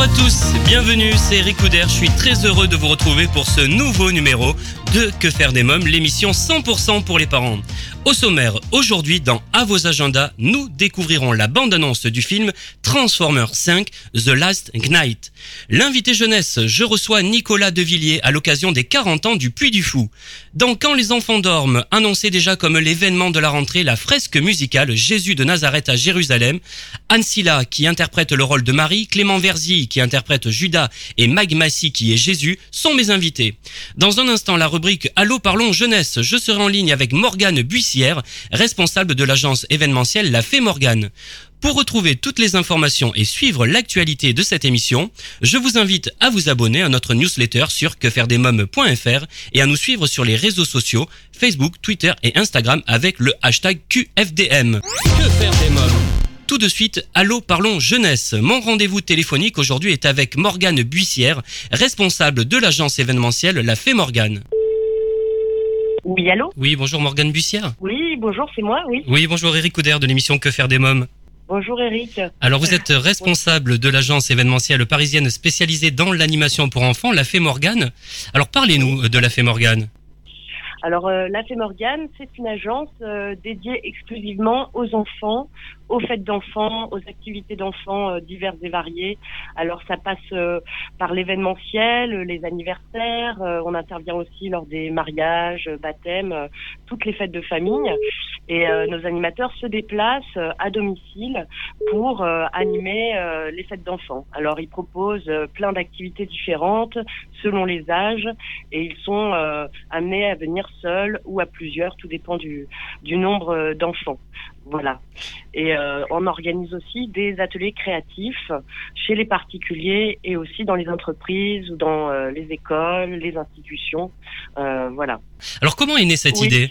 Bonjour à tous, bienvenue, c'est Eric je suis très heureux de vous retrouver pour ce nouveau numéro de Que faire des mômes, l'émission 100% pour les parents. Au sommaire, aujourd'hui dans À vos agendas, nous découvrirons la bande-annonce du film Transformers 5 The Last Knight. L'invité jeunesse, je reçois Nicolas Devilliers à l'occasion des 40 ans du Puy du Fou. Dans Quand les enfants dorment, annoncé déjà comme l'événement de la rentrée, la fresque musicale Jésus de Nazareth à Jérusalem, Anne Silla qui interprète le rôle de Marie, Clément Verzi qui interprète Judas et Mag Massy qui est Jésus sont mes invités. Dans un instant, la rubrique Allô parlons jeunesse, je serai en ligne avec Morgane Responsable de l'agence événementielle La Fée Morgane. Pour retrouver toutes les informations et suivre l'actualité de cette émission, je vous invite à vous abonner à notre newsletter sur quefairedesmoms.fr et à nous suivre sur les réseaux sociaux Facebook, Twitter et Instagram avec le hashtag QFDM. Que faire des mômes? Tout de suite, allô, parlons jeunesse. Mon rendez-vous téléphonique aujourd'hui est avec Morgane Buissière, responsable de l'agence événementielle La Fée Morgane. Oui, allô Oui, bonjour Morgane Buissière. Oui, bonjour, c'est moi, oui. Oui, bonjour Eric Couder de l'émission Que faire des mômes. Bonjour Eric. Alors vous êtes responsable de l'agence événementielle parisienne spécialisée dans l'animation pour enfants, La Fée Morgane. Alors parlez-nous de La Fée Morgane. Alors, euh, la Fée Morgane, c'est une agence euh, dédiée exclusivement aux enfants, aux fêtes d'enfants, aux activités d'enfants euh, diverses et variées. Alors, ça passe euh, par l'événementiel, les anniversaires. euh, on intervient aussi lors des mariages, euh, baptêmes, euh, toutes les fêtes de famille. Et euh, nos animateurs se déplacent euh, à domicile pour euh, animer euh, les fêtes d'enfants. Alors, ils proposent euh, plein d'activités différentes selon les âges et ils sont euh, amenés à venir seuls ou à plusieurs, tout dépend du, du nombre euh, d'enfants. Voilà. Et euh, on organise aussi des ateliers créatifs chez les particuliers et aussi dans les entreprises ou dans euh, les écoles, les institutions. Euh, voilà. Alors comment est née cette Oui. idée?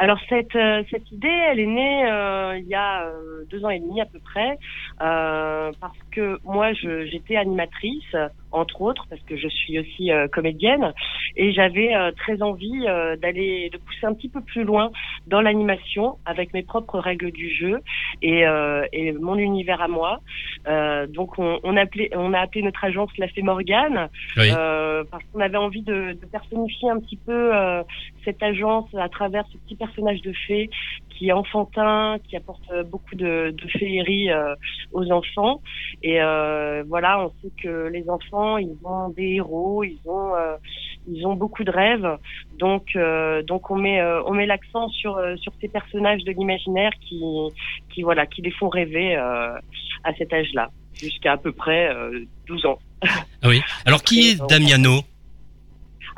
Alors cette cette idée, elle est née euh, il y a euh, deux ans et demi à peu près, euh, parce que moi j'étais animatrice entre autres parce que je suis aussi comédienne et j'avais très envie d'aller de pousser un petit peu plus loin dans l'animation avec mes propres règles du jeu et, euh, et mon univers à moi. Euh, donc on, on, a appelé, on a appelé notre agence La Fée Morgane Oui. euh, parce qu'on avait envie de, de personnifier un petit peu cette agence à travers ce petit personnage de fée qui est enfantin, qui apporte beaucoup de, de féerie euh, aux enfants. Et euh, voilà, on sait que les enfants, ils ont des héros, ils ont euh, ils ont beaucoup de rêves. Donc euh, donc on met euh, on met l'accent sur euh, sur ces personnages de l'imaginaire qui qui voilà qui les font rêver à cet âge-là, jusqu'à à peu près euh, 12 ans. Ah oui. Alors qui est Damiano?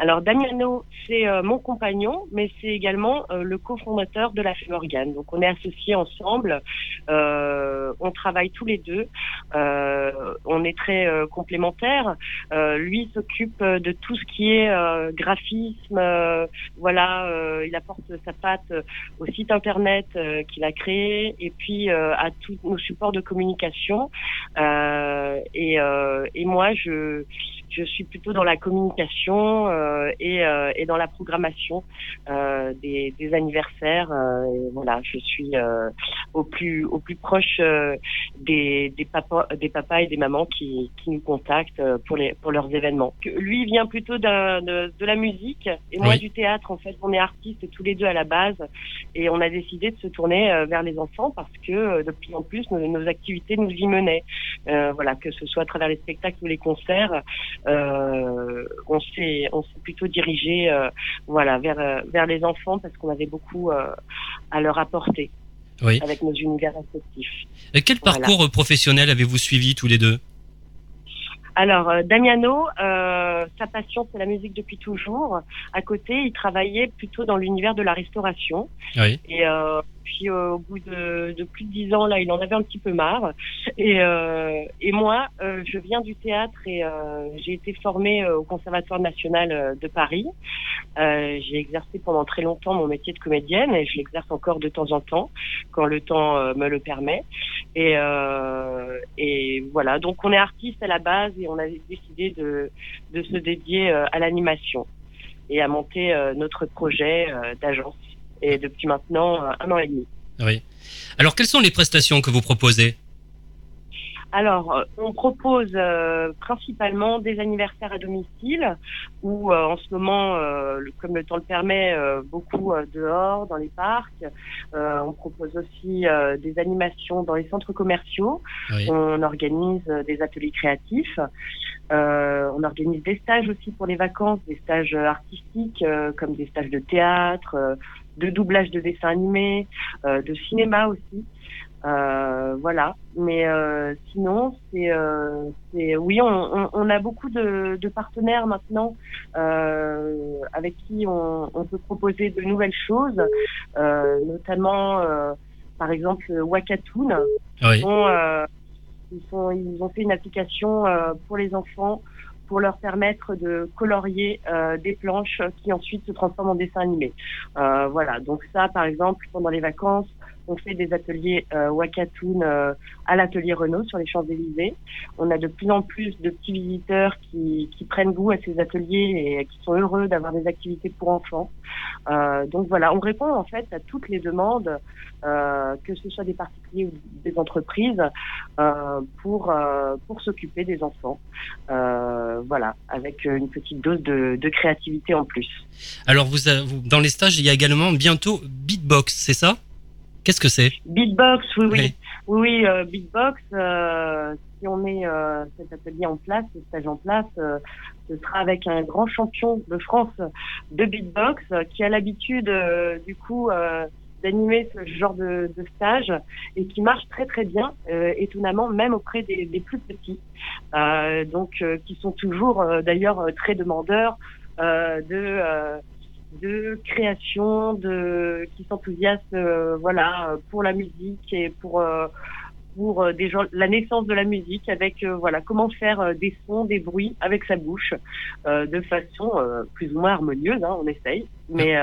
Alors Damiano, c'est euh, mon compagnon, mais c'est également euh, le cofondateur de la Fée Morgane. Donc on est associés ensemble, euh, on travaille tous les deux, euh, on est très euh, complémentaires. Euh, lui s'occupe de tout ce qui est graphisme, voilà, il apporte sa patte au site internet qu'il a créé et puis à tous nos supports de communication. Et, et moi, je je suis plutôt dans la communication euh, et, euh, et dans la programmation euh, des, des anniversaires. euh, et voilà, je suis euh, au plus au plus proche euh, des, des papas des papas et des mamans qui, qui nous contactent pour les pour leurs événements. Lui vient plutôt de, de la musique et moi Oui. du théâtre. En fait, on est artistes tous les deux à la base et on a décidé de se tourner vers les enfants parce que de plus en plus nos, nos activités nous y menaient. Euh, voilà, que ce soit à travers les spectacles ou les concerts, on s'est on s'est plutôt dirigé euh, voilà vers euh, vers les enfants parce qu'on avait beaucoup euh, à leur apporter Oui. avec nos univers respectifs. Euh, Quel Voilà. parcours euh, professionnel avez-vous suivi tous les deux? Alors, euh, Damiano, euh, sa passion, c'est la musique depuis toujours. À côté, il travaillait plutôt dans l'univers de la restauration. Oui. Et euh, puis euh, au bout de, de, plus de dix ans, là, il en avait un petit peu marre. Et, euh, et moi, euh, je viens du théâtre et euh, j'ai été formée au Conservatoire national de Paris. j'ai exercé pendant très longtemps mon métier de comédienne et je l'exerce encore de temps en temps quand le temps me le permet. Et, et voilà, donc on est artiste à la base et on a décidé de, de se dédier à l'animation et à monter notre projet d'agence et depuis maintenant euh, un an et demi. Oui. Alors, quelles sont les prestations que vous proposez? Alors, euh, on propose euh, principalement des anniversaires à domicile, ou en ce moment, comme le temps le permet, beaucoup dehors, dans les parcs. on propose aussi des animations dans les centres commerciaux. On organise des ateliers créatifs. on organise des stages aussi pour les vacances, des stages artistiques, comme des stages de théâtre de doublage de dessins animés, euh, de cinéma aussi. Euh, voilà. Mais euh, sinon, c'est, oui, on, a beaucoup de, partenaires maintenant avec qui on, peut proposer de nouvelles choses, notamment par exemple Wakatoon. Oui. ils, ils ont fait une application pour les enfants pour leur permettre de colorier euh, des planches qui ensuite se transforment en dessin animé. Euh, voilà, donc ça, par exemple, pendant les vacances, on fait des ateliers euh, Wakatoon euh, à l'atelier Renault sur les Champs-Élysées. On a de plus en plus de petits visiteurs qui, prennent goût à ces ateliers et qui sont heureux d'avoir des activités pour enfants. Euh, donc voilà, on répond en fait à toutes les demandes, que ce soit des particuliers ou des entreprises, pour pour s'occuper des enfants. voilà, avec une petite dose de, créativité en plus. Alors vous, dans les stages, il y a également bientôt Beatbox, c'est ça? Qu'est-ce que c'est? Beatbox, oui, oui. Oui, oui, euh, Beatbox, euh, si on met euh, cet atelier en place, ce stage en place, ce sera avec un grand champion de France de Beatbox qui a l'habitude, du coup, d'animer ce genre de, de, stage et qui marche très très bien, étonnamment, même auprès des, des plus petits, donc qui sont toujours d'ailleurs très demandeurs de de création, de qui s'enthousiasment euh, voilà pour la musique et pour euh, pour euh, des gens, la naissance de la musique avec voilà comment faire des sons, des bruits avec sa bouche de façon plus ou moins harmonieuse, hein, on essaye, mais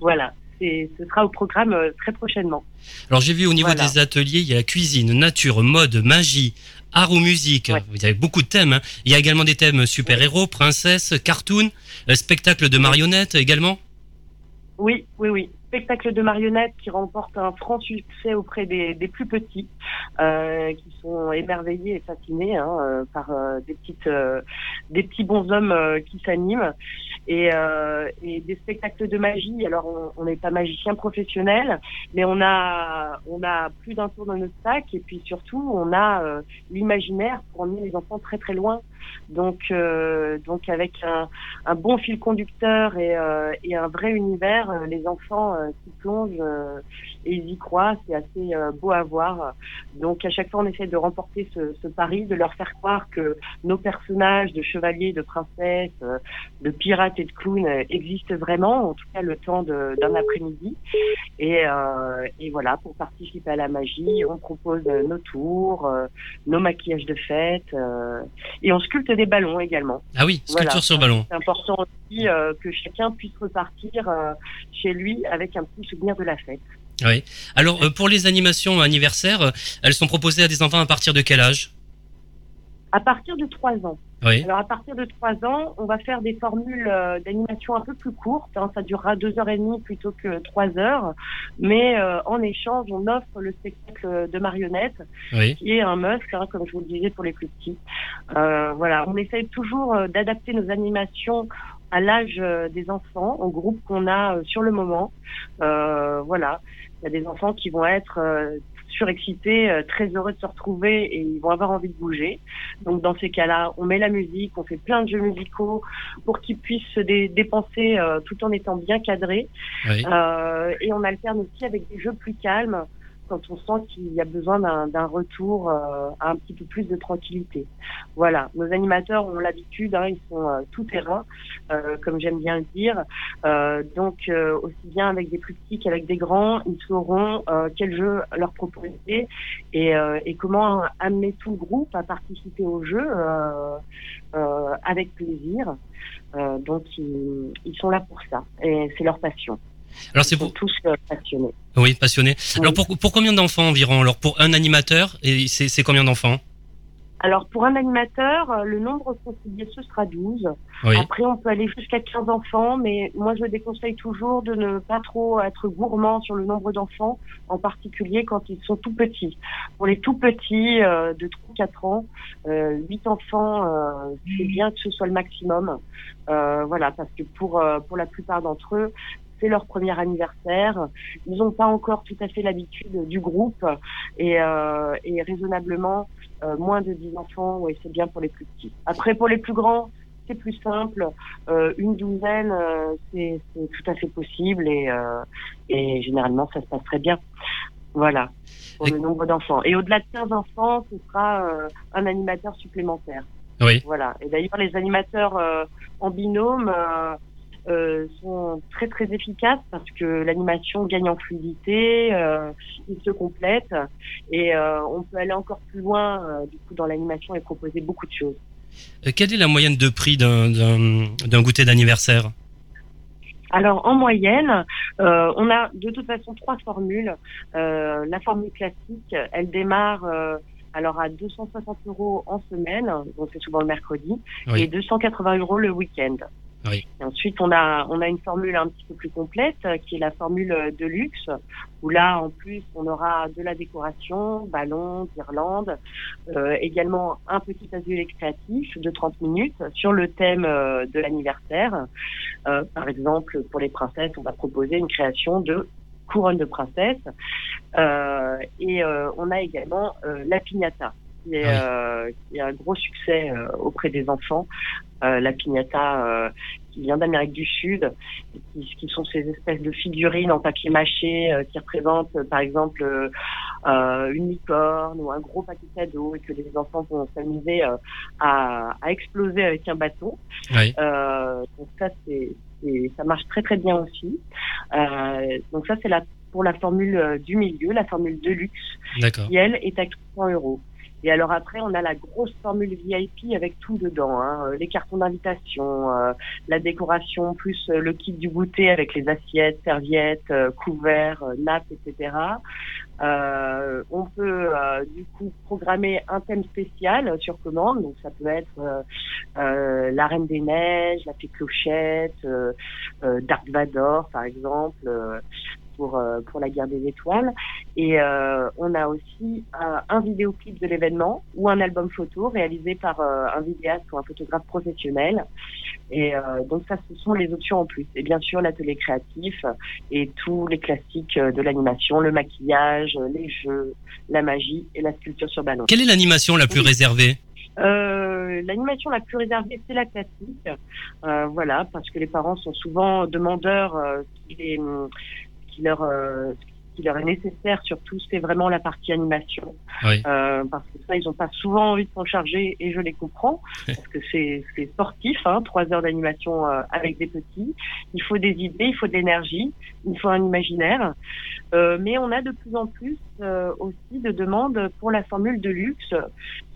voilà. Ce sera au programme très prochainement. Alors j'ai vu au niveau des ateliers, il y a la cuisine, nature, mode, magie, art ou musique. Vous avez beaucoup de thèmes. Hein. Il y a également des thèmes super-héros, princesse, cartoon, euh, spectacle de marionnettes également? Oui, oui, oui spectacle de marionnettes qui remporte un franc succès auprès des, des plus petits, euh, qui sont émerveillés et fascinés hein, euh, par euh, des petites, euh, des petits bonshommes qui s'animent, et, et, des spectacles de magie. Alors on n'est pas magicien professionnel, mais on a, on a plus d'un tour dans notre sac, et puis surtout on a l'imaginaire pour emmener les enfants très très loin. Donc, donc avec un, bon fil conducteur et, et un vrai univers, les enfants euh, qui plongent euh, et ils y croient. C'est assez euh, beau à voir. Donc à chaque fois, on essaie de remporter ce, ce, pari, de leur faire croire que nos personnages de chevaliers, de princesses, de pirates et de clowns existent vraiment, en tout cas le temps d'un après-midi. Et, et, voilà, pour participer à la magie, on propose nos tours, nos maquillages de fête, et on sculpte des ballons également. Ah oui, sculpture sur ballon. C'est important aussi que chacun puisse repartir chez lui avec un petit souvenir de la fête. Oui. Alors, euh, pour les animations anniversaires, euh, elles sont proposées à des enfants à partir de quel âge? À partir de 3 ans. Oui. Alors, à partir de 3 ans, on va faire des formules euh, d'animation un peu plus courtes. Hein. ça durera 2h30 plutôt que 3 heures. Mais en échange, on offre le spectacle de marionnettes, qui est un must, hein, comme je vous le disais, pour les plus petits. voilà, on essaye toujours d'adapter nos animations à l'âge euh, des enfants, au groupe qu'on a euh, sur le moment. Euh, voilà, il y a des enfants qui vont être euh, surexcités, très heureux de se retrouver et ils vont avoir envie de bouger. Donc dans ces cas-là, on met la musique, on fait plein de jeux musicaux pour qu'ils puissent se dépenser tout en étant bien cadrés. et on alterne aussi avec des jeux plus calmes quand on sent qu'il y a besoin d'un retour euh, à un petit peu plus de tranquillité. Voilà, nos animateurs ont l'habitude, hein, ils sont euh, tout terrain, euh, comme j'aime bien le dire. donc aussi bien avec des plus petits qu'avec des grands, ils sauront quel jeu leur proposer et, comment amener tout le groupe à participer au jeu avec plaisir. donc ils sont là pour ça et c'est leur passion. Alors c'est pour tous euh, passionnés. Oui, passionnés. Alors pour, pour combien d'enfants environ Alors pour un animateur, et c'est combien d'enfants alors pour un animateur, euh, le nombre conseillé ce sera 12. Après on peut aller jusqu'à 15 enfants, mais moi je déconseille toujours de ne pas trop être gourmand sur le nombre d'enfants, en particulier quand ils sont tout petits. Pour les tout petits euh, de 3-4 ans, euh, 8 enfants, euh, c'est bien que ce soit le maximum. voilà, parce que pour pour la plupart d'entre eux, c'est leur premier anniversaire. Ils n'ont pas encore tout à fait l'habitude du groupe et, euh, et raisonnablement euh, moins de 10 enfants, oui, c'est bien pour les plus petits. Après, pour les plus grands, c'est plus simple. Euh, une douzaine, c'est tout à fait possible et, et généralement, ça se passe très bien. Voilà, pour le nombre d'enfants. Et au-delà de 15 enfants, ce sera euh, un animateur supplémentaire. Oui. Voilà. Et d'ailleurs, les animateurs en binôme euh, sont très très efficaces parce que l'animation gagne en fluidité, euh, il se complète et euh, on peut aller encore plus loin euh, du coup dans l'animation et proposer beaucoup de choses. Euh, quelle est la moyenne de prix d'un goûter d'anniversaire? Alors en moyenne, euh, on a de toute façon trois formules. Euh, la formule classique, elle démarre alors à 260 euros en semaine, donc c'est souvent le mercredi, et 280 euros le week-end. Ensuite, on a, on a une formule un petit peu plus complète, euh, qui est la formule de luxe, où là, en plus, on aura de la décoration, ballons, guirlandes, euh, également un petit atelier créatif de 30 minutes sur le thème euh, de l'anniversaire. Euh, par exemple, pour les princesses, on va proposer une création de couronne de princesse. Euh, et on a également la piñata qui est, ah qui est un gros succès auprès des enfants euh, la piñata euh, qui vient d'Amérique du Sud, qui, qui, sont ces espèces de figurines en papier mâché euh, qui représentent par exemple une licorne ou un gros paquet cadeau et que les enfants vont s'amuser à, à, exploser avec un bâton. Oui. donc ça c'est ça marche très très bien aussi. donc ça c'est la pour la formule du milieu, la formule de luxe, qui elle est à 400 euros. Et alors après, on a la grosse formule VIP avec tout dedans, hein, les cartons d'invitation, euh, la décoration, plus euh, le kit du goûter avec les assiettes, serviettes, euh, couverts, nappes, etc. on peut du coup programmer un thème spécial sur commande, donc ça peut être la Reine des Neiges, la Fée Clochette, Dark Vador par exemple pour, euh, pour la guerre des étoiles. Et euh, on a aussi un, un vidéoclip de l'événement ou un album photo réalisé par euh, un vidéaste ou un photographe professionnel. Et donc ça, ce sont les options en plus. Et bien sûr, l'atelier créatif et tous les classiques de l'animation, le maquillage, les jeux, la magie et la sculpture sur ballon. Quelle est l'animation la plus réservée? Euh, l'animation la plus réservée, c'est la classique. Euh, voilà, parce que les parents sont souvent demandeurs euh, qui leur euh, qui leur est nécessaire surtout c'est vraiment la partie animation. Euh, parce que ça ils n'ont pas souvent envie de s'en charger et je les comprends parce que c'est sportif hein, trois heures d'animation euh, avec des petits. Il faut des idées il faut de l'énergie il faut un imaginaire. Mais on a de plus en plus aussi de demandes pour la formule de luxe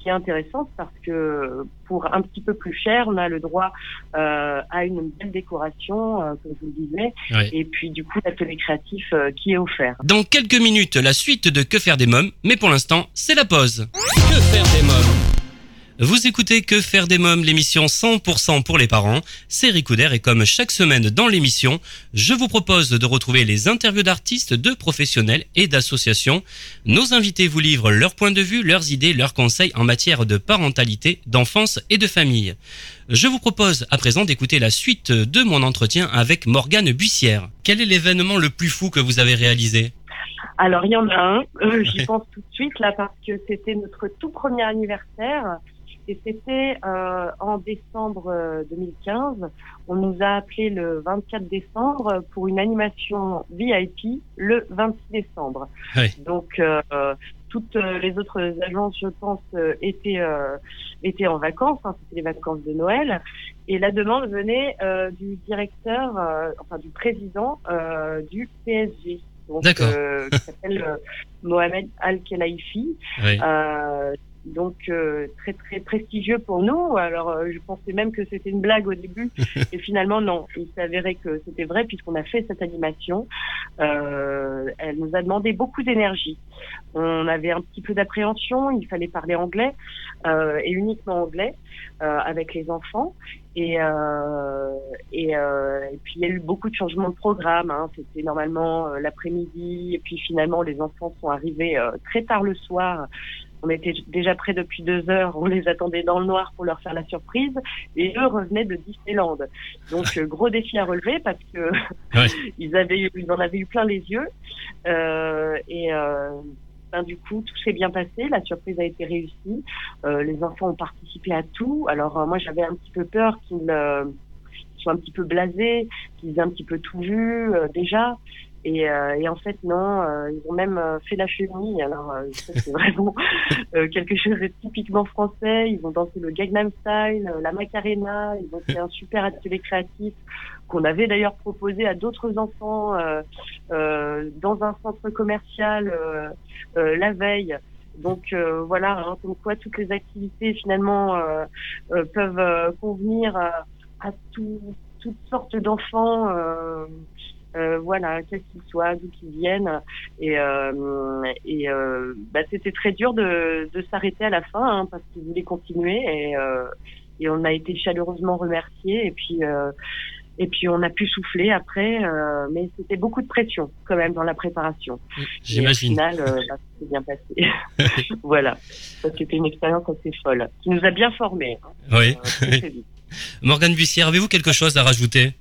qui est intéressante parce que pour un petit peu plus cher, on a le droit euh, à une belle décoration, euh, comme je vous le disais, oui. et puis du coup l'atelier créatif euh, qui est offert. Dans quelques minutes, la suite de Que faire des mômes, mais pour l'instant, c'est la pause. Que faire des mômes? Vous écoutez Que faire des mômes, l'émission 100% pour les parents. C'est Ricouder et comme chaque semaine dans l'émission, je vous propose de retrouver les interviews d'artistes, de professionnels et d'associations. Nos invités vous livrent leur point de vue, leurs idées, leurs conseils en matière de parentalité, d'enfance et de famille. Je vous propose à présent d'écouter la suite de mon entretien avec Morgane Buissière. Quel est l'événement le plus fou que vous avez réalisé? Alors il y en a un, euh, j'y pense tout de suite là parce que c'était notre tout premier anniversaire Et c'était euh, en décembre 2015. Euh, On nous a appelé le 24 décembre pour une animation VIP le 26 décembre. Donc euh, toutes les autres agences, je pense, étaient étaient en vacances. Hein, c'était les vacances de Noël. Et la demande venait du directeur, enfin du président du PSG. Donc, qui s'appelle Mohamed Al-Khelaifi. Oui donc euh, très très prestigieux pour nous. Alors euh, je pensais même que c'était une blague au début et finalement non, il s'avérait que c'était vrai puisqu'on a fait cette animation. Euh, elle nous a demandé beaucoup d'énergie. On avait un petit peu d'appréhension, il fallait parler anglais et uniquement anglais avec les enfants. Et, et, et, puis il y a eu beaucoup de changements de programme. Hein. C'était normalement l'après-midi et puis finalement les enfants sont arrivés très tard le soir on était déjà près depuis deux heures, on les attendait dans le noir pour leur faire la surprise, et eux revenaient de Disneyland. Donc euh, gros défi à relever parce que ils avaient, ils en avaient eu plein les yeux, euh, et euh, ben, du coup tout s'est bien passé, la surprise a été réussie, les enfants ont participé à tout. Alors moi j'avais un petit peu peur qu'ils soient un petit peu blasés, qu'ils aient un petit peu tout vu déjà. Et, euh, et, en fait, non, euh, ils ont même euh, fait la chenille. Alors, c'est vraiment quelque chose de typiquement français. Ils ont dansé le Gangnam Style, la Macarena. Ils ont fait un super atelier créatif qu'on avait d'ailleurs proposé à d'autres enfants dans un centre commercial la veille. Donc voilà, hein, comme quoi toutes les activités finalement peuvent convenir à, à tout, toutes sortes d'enfants. Euh, voilà, qu'est-ce qu'ils soient, d'où qu'ils viennent. Et, euh, et euh, bah, c'était très dur de, de s'arrêter à la fin hein, parce qu'ils voulaient continuer et, et on a été chaleureusement remerciés. Et puis et puis on a pu souffler après, mais c'était beaucoup de pression quand même dans la préparation. J'imagine. Au final, bah, c'était bien passé. voilà, c'était une expérience assez folle qui nous a bien formés. Hein, oui. Morgane Bussière, avez-vous quelque chose à rajouter?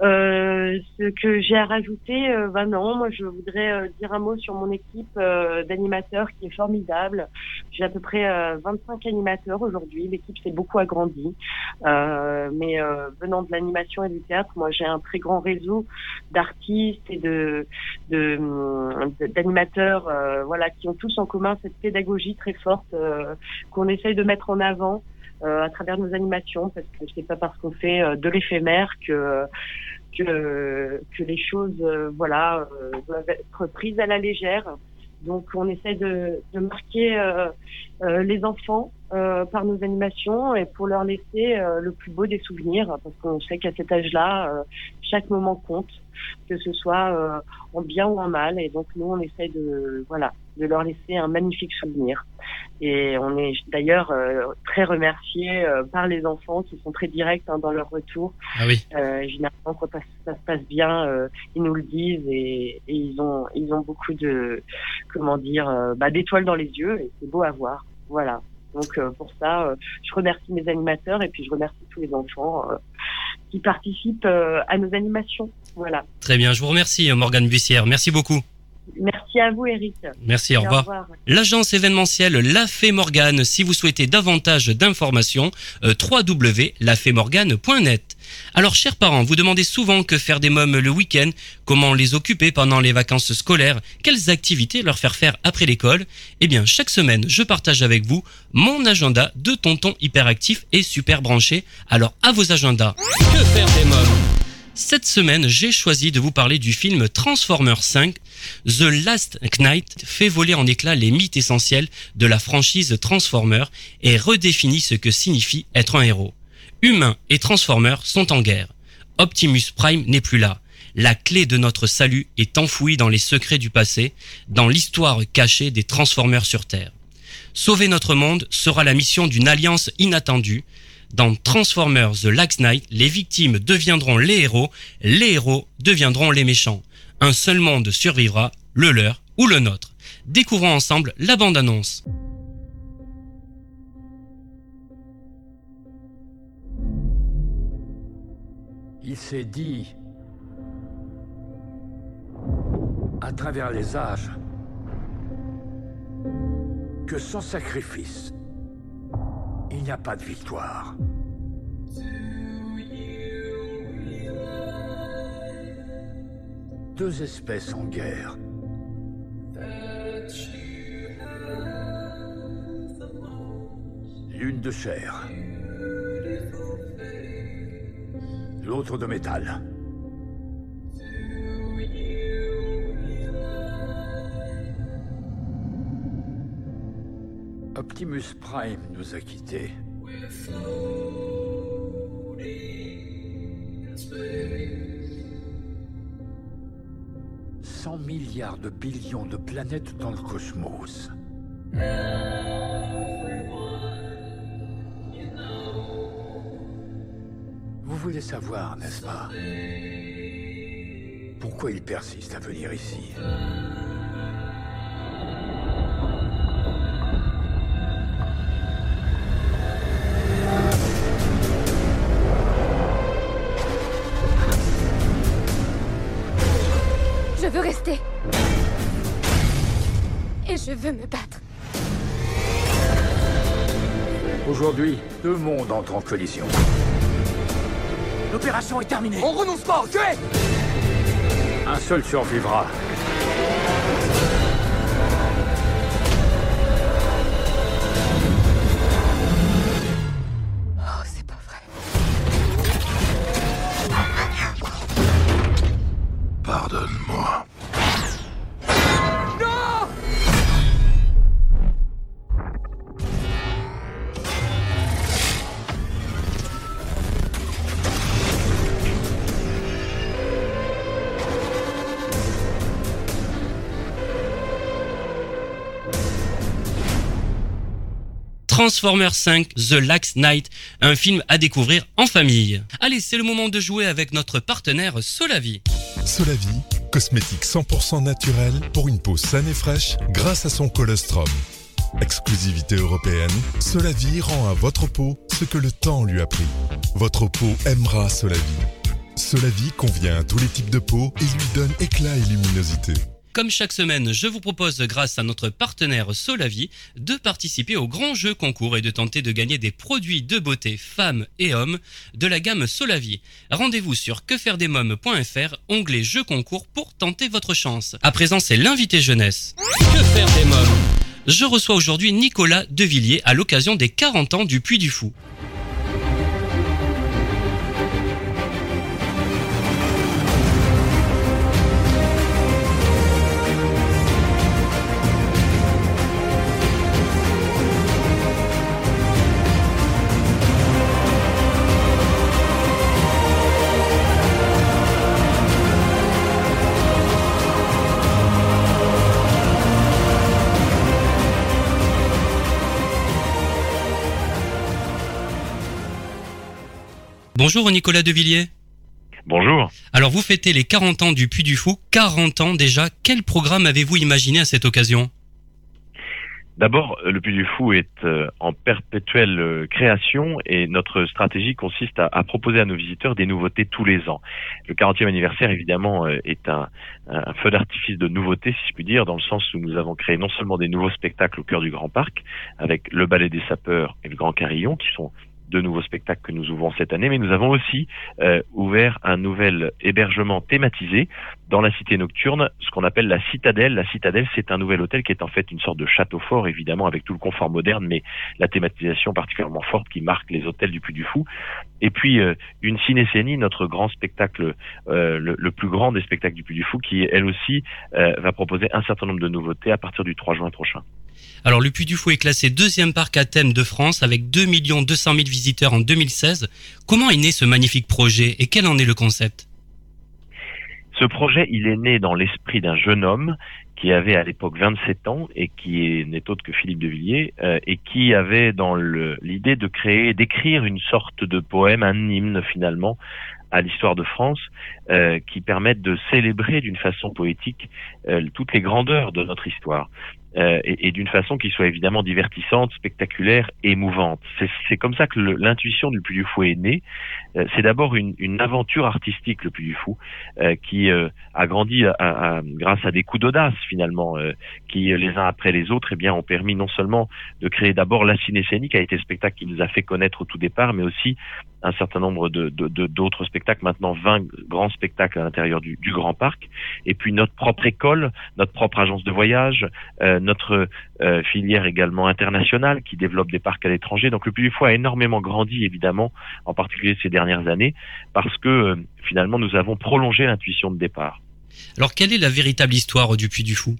Euh, ce que j'ai à rajouter, ben non, moi je voudrais euh, dire un mot sur mon équipe euh, d'animateurs qui est formidable. J'ai à peu près 25 animateurs aujourd'hui. L'équipe s'est beaucoup agrandie, mais venant de l'animation et du théâtre, moi j'ai un très grand réseau d'artistes et de d'animateurs, voilà, qui ont tous en commun cette pédagogie très forte qu'on essaye de mettre en avant. Euh, à travers nos animations, parce que c'est pas parce qu'on fait euh, de l'éphémère que que, les choses, euh, voilà, doivent être prises à la légère. Donc, on essaie de, de marquer les enfants par nos animations et pour leur laisser le plus beau des souvenirs, parce qu'on sait qu'à cet âge-là, chaque moment compte, que ce soit en bien ou en mal. Et donc, nous, on essaie de, voilà, de leur laisser un magnifique souvenir. Et on est d'ailleurs euh, très remerciés euh, par les enfants qui sont très directs hein, dans leur retour. Ah oui. Euh, généralement, quand ça, se passe bien, euh, ils nous le disent et, et, ils ont ils ont beaucoup de comment dire bah, d'étoiles dans les yeux et c'est beau à voir. Voilà. Donc pour ça, je remercie mes animateurs et puis je remercie tous les enfants qui participent à nos animations. Voilà. Très bien, je vous remercie Morgane Bussière. Merci beaucoup. Merci à vous, Eric. Merci, au revoir. L'agence événementielle La Fée Morgane, si vous souhaitez davantage d'informations, euh, www.lafémorgane.net. Alors, chers parents, vous demandez souvent que faire des mômes le week-end, comment les occuper pendant les vacances scolaires, quelles activités leur faire faire après l'école. Eh bien, chaque semaine, je partage avec vous mon agenda de tonton hyperactif et super branché. Alors, à vos agendas. Que faire des mômes? Cette semaine, j'ai choisi de vous parler du film Transformers 5. The Last Knight fait voler en éclats les mythes essentiels de la franchise Transformers et redéfinit ce que signifie être un héros. Humains et Transformers sont en guerre. Optimus Prime n'est plus là. La clé de notre salut est enfouie dans les secrets du passé, dans l'histoire cachée des Transformers sur Terre. Sauver notre monde sera la mission d'une alliance inattendue, dans Transformers The Last Knight, les victimes deviendront les héros, les héros deviendront les méchants. Un seul monde survivra, le leur ou le nôtre. Découvrons ensemble la bande-annonce. Il s'est dit, à travers les âges, que sans sacrifice, Il n'y a pas de victoire. Deux espèces en guerre. L'une de chair. L'autre de métal. Optimus Prime nous a quittés. « milliards de billions de planètes dans le cosmos. Vous voulez savoir, n'est-ce pas? Pourquoi il persiste à venir ici? Veux me battre. Aujourd'hui, deux mondes entrent en collision. L'opération est terminée. On renonce pas, ok Un seul survivra. Transformers 5 The Last Night, un film à découvrir en famille. Allez, c'est le moment de jouer avec notre partenaire Solavi. Solavi, cosmétique 100% naturel pour une peau saine et fraîche grâce à son colostrum. Exclusivité européenne, Solavi rend à votre peau ce que le temps lui a pris. Votre peau aimera Solavi. Solavi convient à tous les types de peau et lui donne éclat et luminosité. Comme chaque semaine, je vous propose, grâce à notre partenaire Solavi, de participer au grand jeu concours et de tenter de gagner des produits de beauté femmes et hommes de la gamme Solavi. Rendez-vous sur quefairedesmoms.fr, onglet jeu concours pour tenter votre chance. À présent, c'est l'invité jeunesse. Que faire des mômes? Je reçois aujourd'hui Nicolas Devilliers à l'occasion des 40 ans du Puy du Fou. Bonjour Nicolas Devilliers. Bonjour. Alors vous fêtez les 40 ans du Puy du Fou, 40 ans déjà. Quel programme avez-vous imaginé à cette occasion? D'abord, le Puy du Fou est euh, en perpétuelle euh, création et notre stratégie consiste à, à proposer à nos visiteurs des nouveautés tous les ans. Le 40e anniversaire, évidemment, euh, est un, un feu d'artifice de nouveautés, si je puis dire, dans le sens où nous avons créé non seulement des nouveaux spectacles au cœur du Grand Parc, avec le Ballet des Sapeurs et le Grand Carillon, qui sont deux nouveaux spectacles que nous ouvrons cette année, mais nous avons aussi euh, ouvert un nouvel hébergement thématisé dans la cité nocturne, ce qu'on appelle la citadelle. La citadelle, c'est un nouvel hôtel qui est en fait une sorte de château fort, évidemment, avec tout le confort moderne, mais la thématisation particulièrement forte qui marque les hôtels du Puy du Fou. Et puis euh, une cinécénie, notre grand spectacle, euh, le, le, plus grand des spectacles du Puy du Fou, qui elle aussi euh, va proposer un certain nombre de nouveautés à partir du 3 juin prochain. Alors le Puy du Fou est classé deuxième parc à thème de France avec 2 200 000 visiteurs en 2016. Comment est né ce magnifique projet et quel en est le concept? Ce projet, il est né dans l'esprit d'un jeune homme qui avait à l'époque 27 ans et qui n'est autre que Philippe de Villiers euh, et qui avait dans l'idée de créer, d'écrire une sorte de poème, un hymne finalement à l'histoire de France euh, qui permettent de célébrer d'une façon poétique euh, toutes les grandeurs de notre histoire. Euh, et, d'une façon qui soit évidemment divertissante, spectaculaire, émouvante. C'est comme ça que l'intuition du Puy du Fou est née. Euh, c'est d'abord une, une, aventure artistique, le Puy du Fou, euh, qui a grandi grâce à des coups d'audace finalement, qui les uns après les autres, eh bien, ont permis non seulement de créer d'abord la cinécénie, qui a été le spectacle qui nous a fait connaître au tout départ, mais aussi un certain nombre de d'autres spectacles, maintenant 20 grands spectacles à l'intérieur du, du, Grand Parc, et puis notre propre école, notre propre agence de voyage, euh, notre euh, filière également internationale qui développe des parcs à l'étranger. Donc le Puy du Fou a énormément grandi évidemment, en particulier ces dernières années, parce que euh, finalement nous avons prolongé l'intuition de départ. Alors quelle est la véritable histoire du Puy du Fou?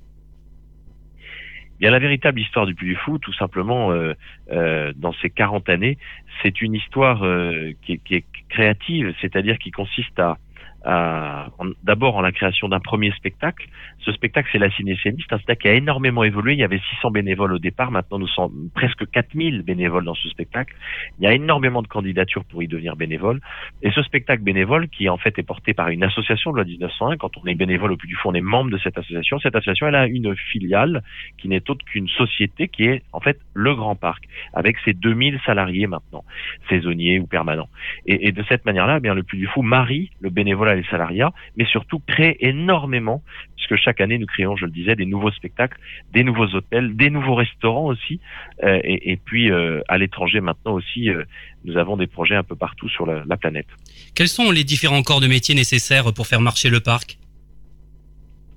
Bien, la véritable histoire du Puy du Fou, tout simplement, euh, euh, dans ces 40 années, c'est une histoire euh, qui, qui, est créative, c'est-à-dire qui consiste à d'abord en la création d'un premier spectacle. Ce spectacle, c'est la cinécénie. C'est un spectacle qui a énormément évolué. Il y avait 600 bénévoles au départ. Maintenant, nous sommes presque 4000 bénévoles dans ce spectacle. Il y a énormément de candidatures pour y devenir bénévole. Et ce spectacle bénévole, qui en fait est porté par une association de loi 1901, quand on est bénévole au plus du Fond, on est membre de cette association. Cette association, elle a une filiale qui n'est autre qu'une société qui est en fait le Grand Parc, avec ses 2000 salariés maintenant, saisonniers ou permanents. Et, de cette manière-là, eh bien le plus du Fou marie le bénévolat les salariats, mais surtout crée énormément, puisque chaque année nous créons, je le disais, des nouveaux spectacles, des nouveaux hôtels, des nouveaux restaurants aussi, euh, et, puis euh, à l'étranger maintenant aussi, euh, nous avons des projets un peu partout sur la, planète. Quels sont les différents corps de métiers nécessaires pour faire marcher le parc?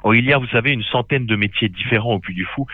Oh, il y a, vous savez, une centaine de métiers différents au Puy du Fou.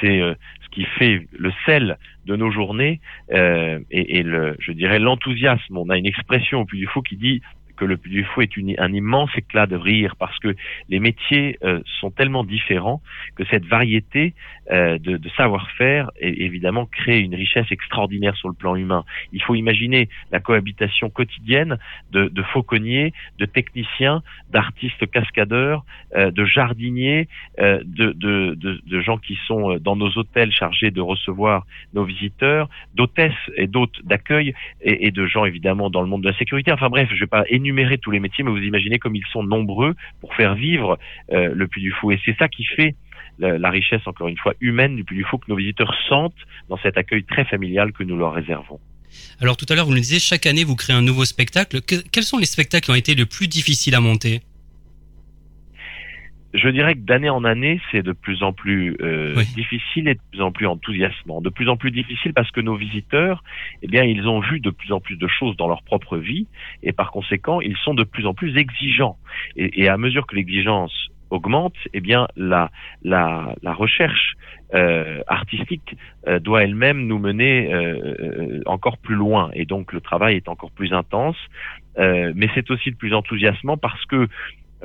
C'est ce qui fait le sel de nos journées et, et, le, je dirais l'enthousiasme. On a une expression au Puy du Fou qui dit que le du Fou est un immense éclat de rire parce que les métiers euh, sont tellement différents que cette variété euh, de, de savoir-faire évidemment crée une richesse extraordinaire sur le plan humain. Il faut imaginer la cohabitation quotidienne de, de fauconniers, de techniciens, d'artistes cascadeurs, euh, de jardiniers, de, de, de, gens qui sont dans nos hôtels chargés de recevoir nos visiteurs, d'hôtesses et d'hôtes d'accueil et, et, de gens évidemment dans le monde de la sécurité. Enfin bref, je vais pas énumérer tous les métiers, mais vous imaginez comme ils sont nombreux pour faire vivre euh, le Puy du Fou. Et c'est ça qui fait la, richesse, encore une fois, humaine du Puy du Fou que nos visiteurs sentent dans cet accueil très familial que nous leur réservons. Alors tout à l'heure, vous nous disiez, chaque année, vous créez un nouveau spectacle. quels sont les spectacles qui ont été le plus difficiles à monter? Je dirais que d'année en année, c'est de plus en plus euh, difficile et de plus en plus enthousiasmant. De plus en plus difficile parce que nos visiteurs, eh bien, ils ont vu de plus en plus de choses dans leur propre vie et par conséquent, ils sont de plus en plus exigeants. Et, et à mesure que l'exigence augmente, eh bien, la, la, la recherche euh, artistique euh, doit elle-même nous mener euh, encore plus loin et donc le travail est encore plus intense. mais c'est aussi le plus enthousiasmant parce que euh,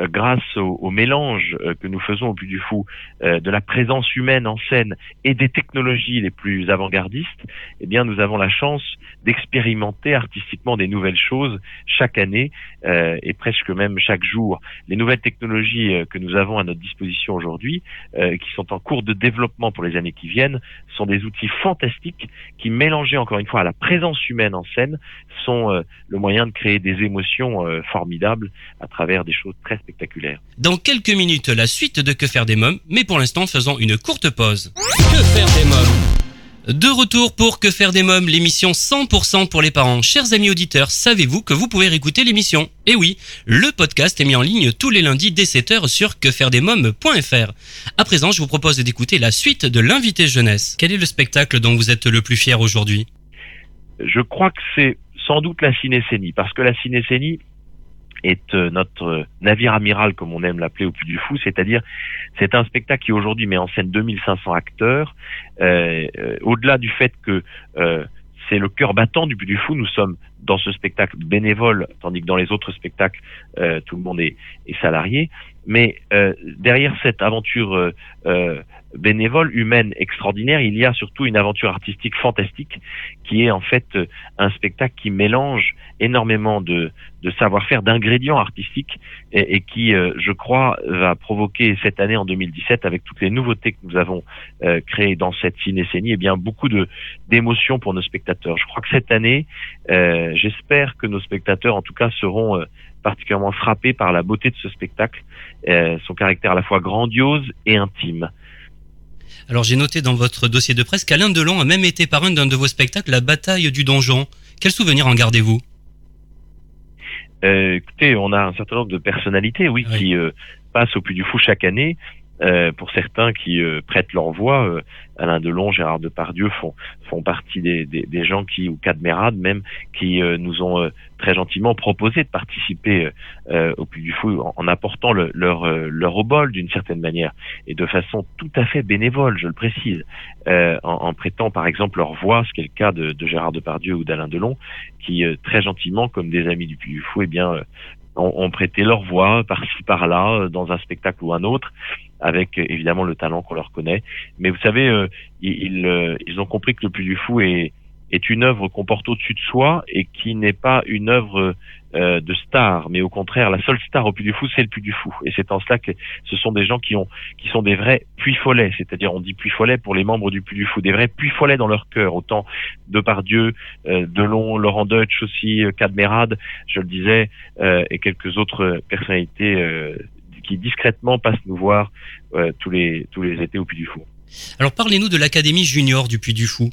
grâce au, mélange euh, que nous faisons au Puy du Fou euh, de la présence humaine en scène et des technologies les plus avant-gardistes, eh bien nous avons la chance d'expérimenter artistiquement des nouvelles choses chaque année et presque même chaque jour. Les nouvelles technologies que nous avons à notre disposition aujourd'hui, qui sont en cours de développement pour les années qui viennent, sont des outils fantastiques qui, mélangés encore une fois à la présence humaine en scène, sont le moyen de créer des émotions formidables à travers des choses très spectaculaire. Dans quelques minutes, la suite de Que faire des mômes, mais pour l'instant, faisons une courte pause. Que faire des mômes De retour pour Que faire des mômes, l'émission 100% pour les parents. Chers amis auditeurs, savez-vous que vous pouvez réécouter l'émission? Eh oui, le podcast est mis en ligne tous les lundis dès 7h sur quefairedesmômes.fr. À présent, je vous propose d'écouter la suite de l'invité jeunesse. Quel est le spectacle dont vous êtes le plus fier aujourd'hui? Je crois que c'est sans doute la cinécénie, parce que la cinécénie, est euh, notre navire amiral, comme on aime l'appeler au plus du Fou, c'est-à-dire c'est un spectacle qui aujourd'hui met en scène 2500 acteurs. Euh, euh, au-delà du fait que c'est le cœur battant du Puy du Fou. Nous sommes dans ce spectacle bénévole, tandis que dans les autres spectacles, tout le monde est, est salarié. Mais derrière cette aventure bénévole, humaine, extraordinaire, il y a surtout une aventure artistique fantastique qui est en fait euh, un spectacle qui mélange énormément de, savoir-faire, d'ingrédients artistiques et, qui, euh, je crois, va provoquer cette année en 2017 avec toutes les nouveautés que nous avons euh, créées dans cette cinécénie, eh bien beaucoup d'émotions pour nos spectateurs. Je crois que cette année, j'espère que nos spectateurs, en tout cas, seront particulièrement frappés par la beauté de ce spectacle, son caractère à la fois grandiose et intime. Alors j'ai noté dans votre dossier de presse qu'Alain Delon a même été parrain d'un de vos spectacles, La bataille du donjon. Quel souvenir en gardez-vous? Euh, Écoutez, on a un certain nombre de personnalités, oui, qui euh, passent au Puy du Fou chaque année. Euh, pour certains qui euh, prêtent leur voix, euh, Alain Delon, Gérard Depardieu font font partie des, des, des gens qui ou Cadmerade même qui nous ont très gentiment proposé de participer au Puy du Fou en, apportant le, leur leur obol d'une certaine manière et de façon tout à fait bénévole, je le précise, en, en, prêtant par exemple leur voix, ce qui est le cas de, de Gérard Depardieu ou d'Alain Delon, qui très gentiment, comme des amis du Puy du Fou, eh bien ont prêté leur voix par-ci par-là dans un spectacle ou un autre avec évidemment le talent qu'on leur connaît. Mais vous savez, euh, ils, euh, ils, ont compris que le Puy du Fou est, est une œuvre qu'on porte au-dessus de soi et qui n'est pas une œuvre euh, de star, mais au contraire, la seule star au Puy du Fou, c'est le Puy du Fou. Et c'est en cela que ce sont des gens qui ont, qui sont des vrais puy follets, c'est-à-dire on dit puy follets pour les membres du Puy du Fou, des vrais puy follets dans leur cœur, autant de Pardieu, euh, Delon, Laurent Deutsch aussi, euh, Cadmerade, je le disais, euh, et quelques autres personnalités euh, qui discrètement passent nous voir euh, tous les tous les étés au Puy du Fou. Alors parlez-nous de l'Académie junior du Puy du Fou.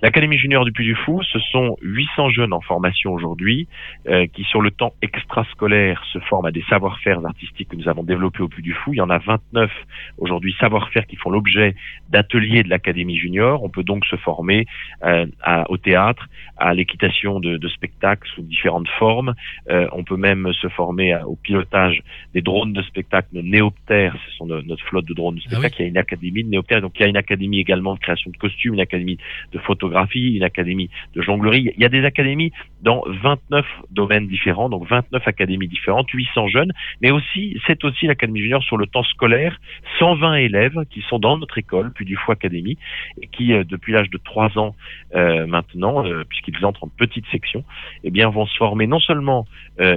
L'Académie junior du Puy du Fou, ce sont 800 jeunes en formation aujourd'hui euh, qui, sur le temps extrascolaire, se forment à des savoir-faire artistiques que nous avons développés au Puy du Fou. Il y en a 29 aujourd'hui savoir-faire qui font l'objet d'ateliers de l'Académie junior. On peut donc se former euh, à, au théâtre, à l'équitation de, de, spectacles sous différentes formes. Euh, on peut même se former à, au pilotage des drones de spectacle, nos néoptères, ce sont nos, notre flotte de drones de spectacle. Ah oui. Il y a une académie de néoptères, donc il y a une académie également de création de costumes, une académie de photographie une académie de jonglerie. Il y a des académies dans 29 domaines différents, donc 29 académies différentes, 800 jeunes, mais aussi, c'est aussi l'Académie junior sur le temps scolaire, 120 élèves qui sont dans notre école, puis du Fou Académie, et qui, euh, depuis l'âge de 3 ans euh, maintenant, euh, puisqu'ils entrent en petite section, eh bien, vont se former non seulement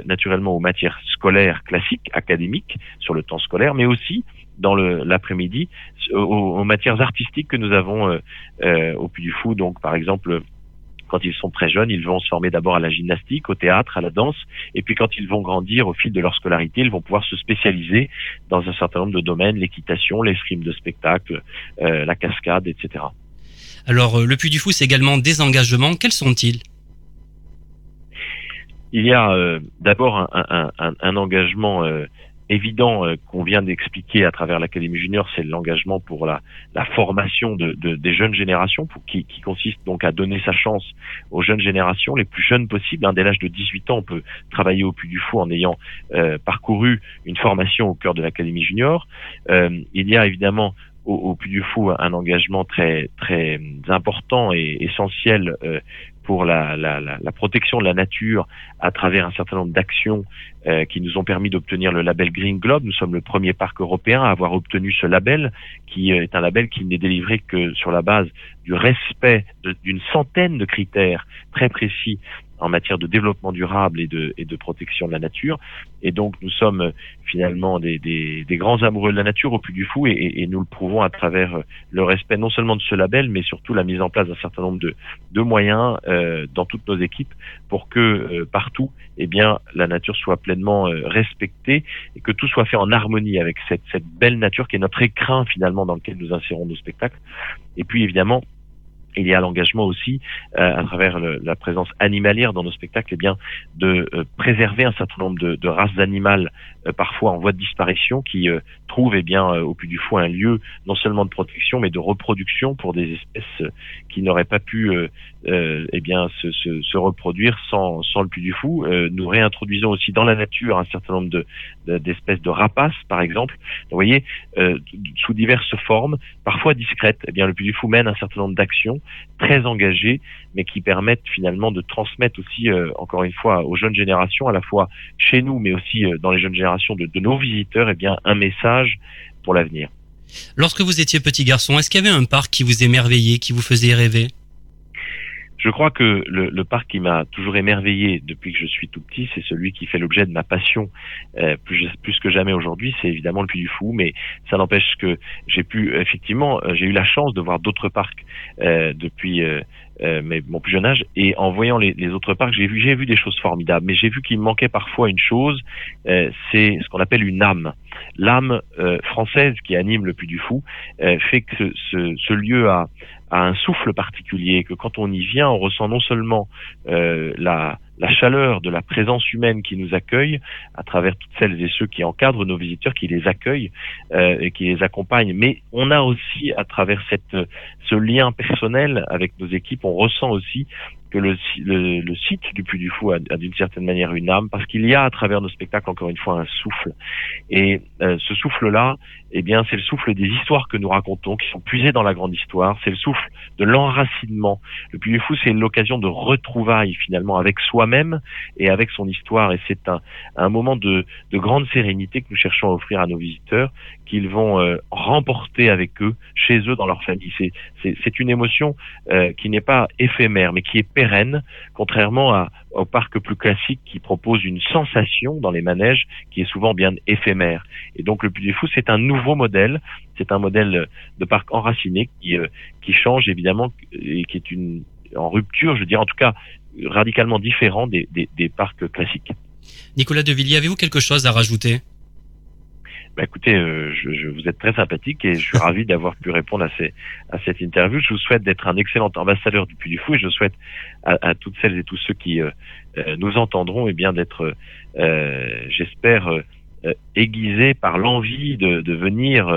naturellement aux matières scolaires classiques, académiques, sur le temps scolaire, mais aussi dans l'après-midi aux, aux, matières artistiques que nous avons euh, euh, au Puy du Fou. Donc, par exemple, quand ils sont très jeunes, ils vont se former d'abord à la gymnastique, au théâtre, à la danse, et puis quand ils vont grandir au fil de leur scolarité, ils vont pouvoir se spécialiser dans un certain nombre de domaines, l'équitation, l'escrime de spectacle, euh, la cascade, etc. Alors, euh, le Puy du Fou, c'est également des engagements. Quels sont-ils? Il y a euh, d'abord un, un, un, un, engagement euh, évident euh, qu'on vient d'expliquer à travers l'Académie junior, c'est l'engagement pour la, la formation de, de, des jeunes générations, pour, qui, qui, consiste donc à donner sa chance aux jeunes générations, les plus jeunes possibles. Hein, dès l'âge de 18 ans, on peut travailler au Puy du Fou en ayant euh, parcouru une formation au cœur de l'Académie junior. Euh, il y a évidemment au, au Puy du Fou un engagement très très important et essentiel euh, pour la, protection de la nature à travers un certain nombre d'actions euh, qui nous ont permis d'obtenir le label Green Globe. Nous sommes le premier parc européen à avoir obtenu ce label, qui est un label qui n'est délivré que sur la base du respect d'une centaine de critères très précis en matière de développement durable et de, et de protection de la nature. Et donc nous sommes euh, finalement des, des, des grands amoureux de la nature au Puy du Fou et, et, et, nous le prouvons à travers euh, le respect non seulement de ce label, mais surtout la mise en place d'un certain nombre de, de moyens euh, dans toutes nos équipes pour que euh, partout, eh bien, la nature soit pleinement euh, respectée et que tout soit fait en harmonie avec cette, cette belle nature qui est notre écrin finalement dans lequel nous insérons nos spectacles. Et puis évidemment, il y a l'engagement aussi, euh, à travers le, la présence animalière dans nos spectacles, eh bien, de euh, préserver un certain nombre de, de races animales, euh, parfois en voie de disparition, qui euh, trouvent eh bien, euh, au Puy du Fou un lieu non seulement de protection, mais de reproduction pour des espèces qui n'auraient pas pu eh bien, se, se, se, reproduire sans, sans le Puy du Fou. nous réintroduisons aussi dans la nature un certain nombre de, d'espèces de, rapaces, par exemple. vous voyez, sous diverses formes, parfois discrètes. Eh bien, le Puy du Fou mène un certain nombre d'actions très engagés, mais qui permettent finalement de transmettre aussi, euh, encore une fois, aux jeunes générations, à la fois chez nous, mais aussi euh, dans les jeunes générations de, nos visiteurs, eh bien, un message pour l'avenir. Lorsque vous étiez petit garçon, est-ce qu'il y avait un parc qui vous émerveillait, qui vous faisait rêver? Je crois que le, le parc qui m'a toujours émerveillé depuis que je suis tout petit, c'est celui qui fait l'objet de ma passion euh, plus, plus que jamais aujourd'hui. C'est évidemment le Puy du Fou, mais ça n'empêche que j'ai pu effectivement, euh, j'ai eu la chance de voir d'autres parcs euh, depuis euh, euh, mon plus jeune âge. Et en voyant les, les autres parcs, j'ai vu, j'ai vu des choses formidables. Mais j'ai vu qu'il manquait parfois une chose, euh, c'est ce qu'on appelle une âme. L'âme euh, française qui anime le Puy du Fou euh, fait que ce, ce lieu a, a, un souffle particulier. Que quand on y vient, on ressent non seulement euh, la, chaleur de la présence humaine qui nous accueille à travers toutes celles et ceux qui encadrent nos visiteurs, qui les accueillent euh, et qui les accompagnent. Mais on a aussi à travers cette, ce lien personnel avec nos équipes, on ressent aussi que le, site du Puy du Fou a, d'une certaine manière une âme, parce qu'il y a à travers nos spectacles encore une fois un souffle. Et euh, ce souffle-là, eh bien, c'est le souffle des histoires que nous racontons, qui sont puisées dans la grande histoire. C'est le souffle de l'enracinement. Le Puy du Fou, c'est l'occasion de retrouvailles finalement avec soi-même et avec son histoire. Et c'est un, moment de, de grande sérénité que nous cherchons à offrir à nos visiteurs, qu'ils vont euh, remporter avec eux, chez eux, dans leur famille. C'est une émotion euh, qui n'est pas éphémère, mais qui est pérenne, contrairement à, au parc plus classique qui propose une sensation dans les manèges qui est souvent bien éphémère. Et donc le Puy du c'est un nouveau modèle, c'est un modèle de parc enraciné qui, euh, change évidemment et qui est une en rupture, je dirais en tout cas radicalement différent des, des, des parcs classiques. Nicolas Devilliers, avez-vous quelque chose à rajouter? Bah écoutez, euh, je, je, vous êtes très sympathique et je suis ravi d'avoir pu répondre à, ces, à cette interview. Je vous souhaite d'être un excellent ambassadeur du Puy du Fou et je souhaite à, à toutes celles et tous ceux qui euh, euh, nous entendront et eh bien d'être, j'espère, aiguisés par l'envie de, de venir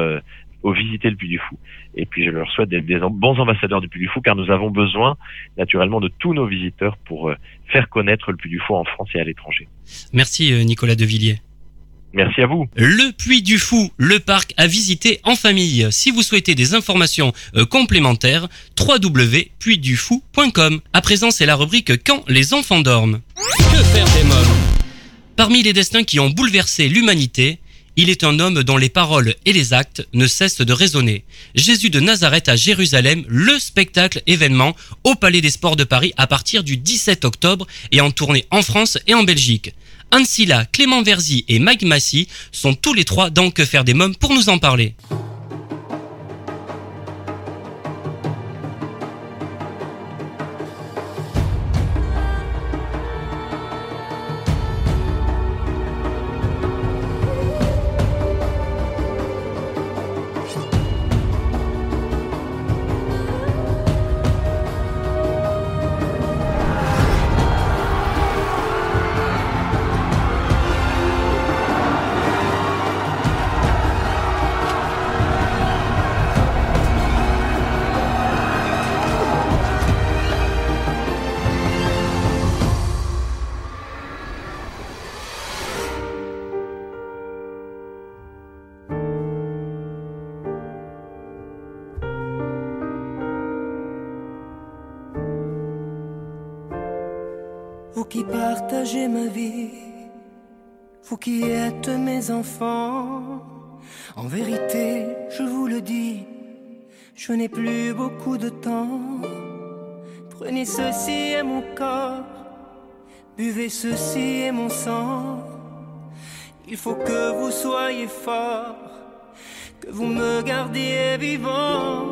au visiter le Puy du Fou. Et puis je leur souhaite d'être des bons ambassadeurs du Puy du Fou car nous avons besoin naturellement de tous nos visiteurs pour faire connaître le Puy du Fou en France et à l'étranger. Merci Nicolas Devilliers. Merci à vous. Le Puy du Fou, le parc à visiter en famille. Si vous souhaitez des informations euh, complémentaires, www.puydufou.com. À présent, c'est la rubrique Quand les enfants dorment. Que faire des mômes? Parmi les destins qui ont bouleversé l'humanité, il est un homme dont les paroles et les actes ne cessent de résonner. Jésus de Nazareth à Jérusalem, le spectacle événement au Palais des Sports de Paris à partir du 17 octobre et en tournée en France et en Belgique. Ansila, Clément Verzy et Mike Massy sont tous les trois dans Que faire des mômes pour nous en parler. Qui êtes mes enfants, en vérité, je vous le dis, je n'ai plus beaucoup de temps. Prenez ceci et mon corps, buvez ceci et mon sang. Il faut que vous soyez fort, que vous me gardiez vivant.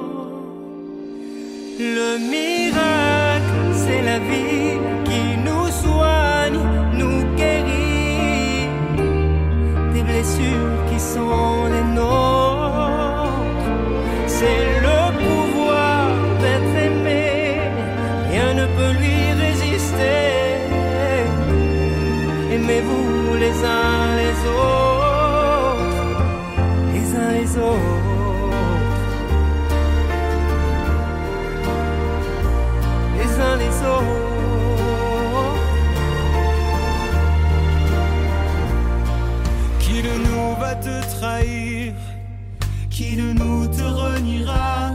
Le miracle, c'est la vie qui nous soigne, nous guérit des blessures qui sont les nôtres. C'est le pouvoir d'être aimé, rien ne peut lui résister. Aimez-vous les uns les autres, les uns les autres. Les uns les autres. Qui de nous te reniera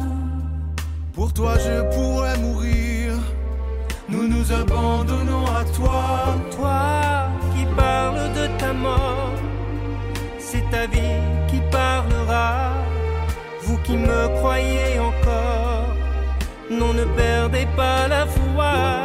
Pour toi je pourrais mourir Nous nous abandonnons à toi Toi qui parles de ta mort, c'est ta vie qui parlera. Vous qui me croyez encore, non ne perdez pas la foi.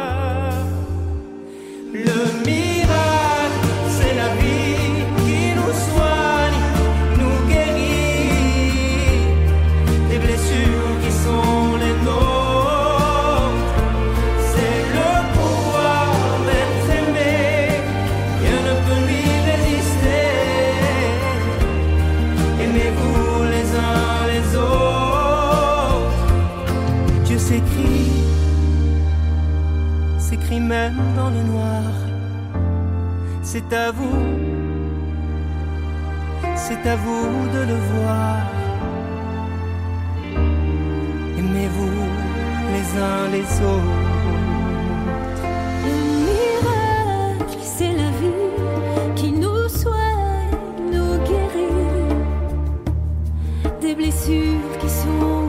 Le noir. C'est à vous, c'est à vous de le voir. Aimez-vous les uns les autres. Le miracle, c'est la vie qui nous soigne, nous guérit des blessures qui sont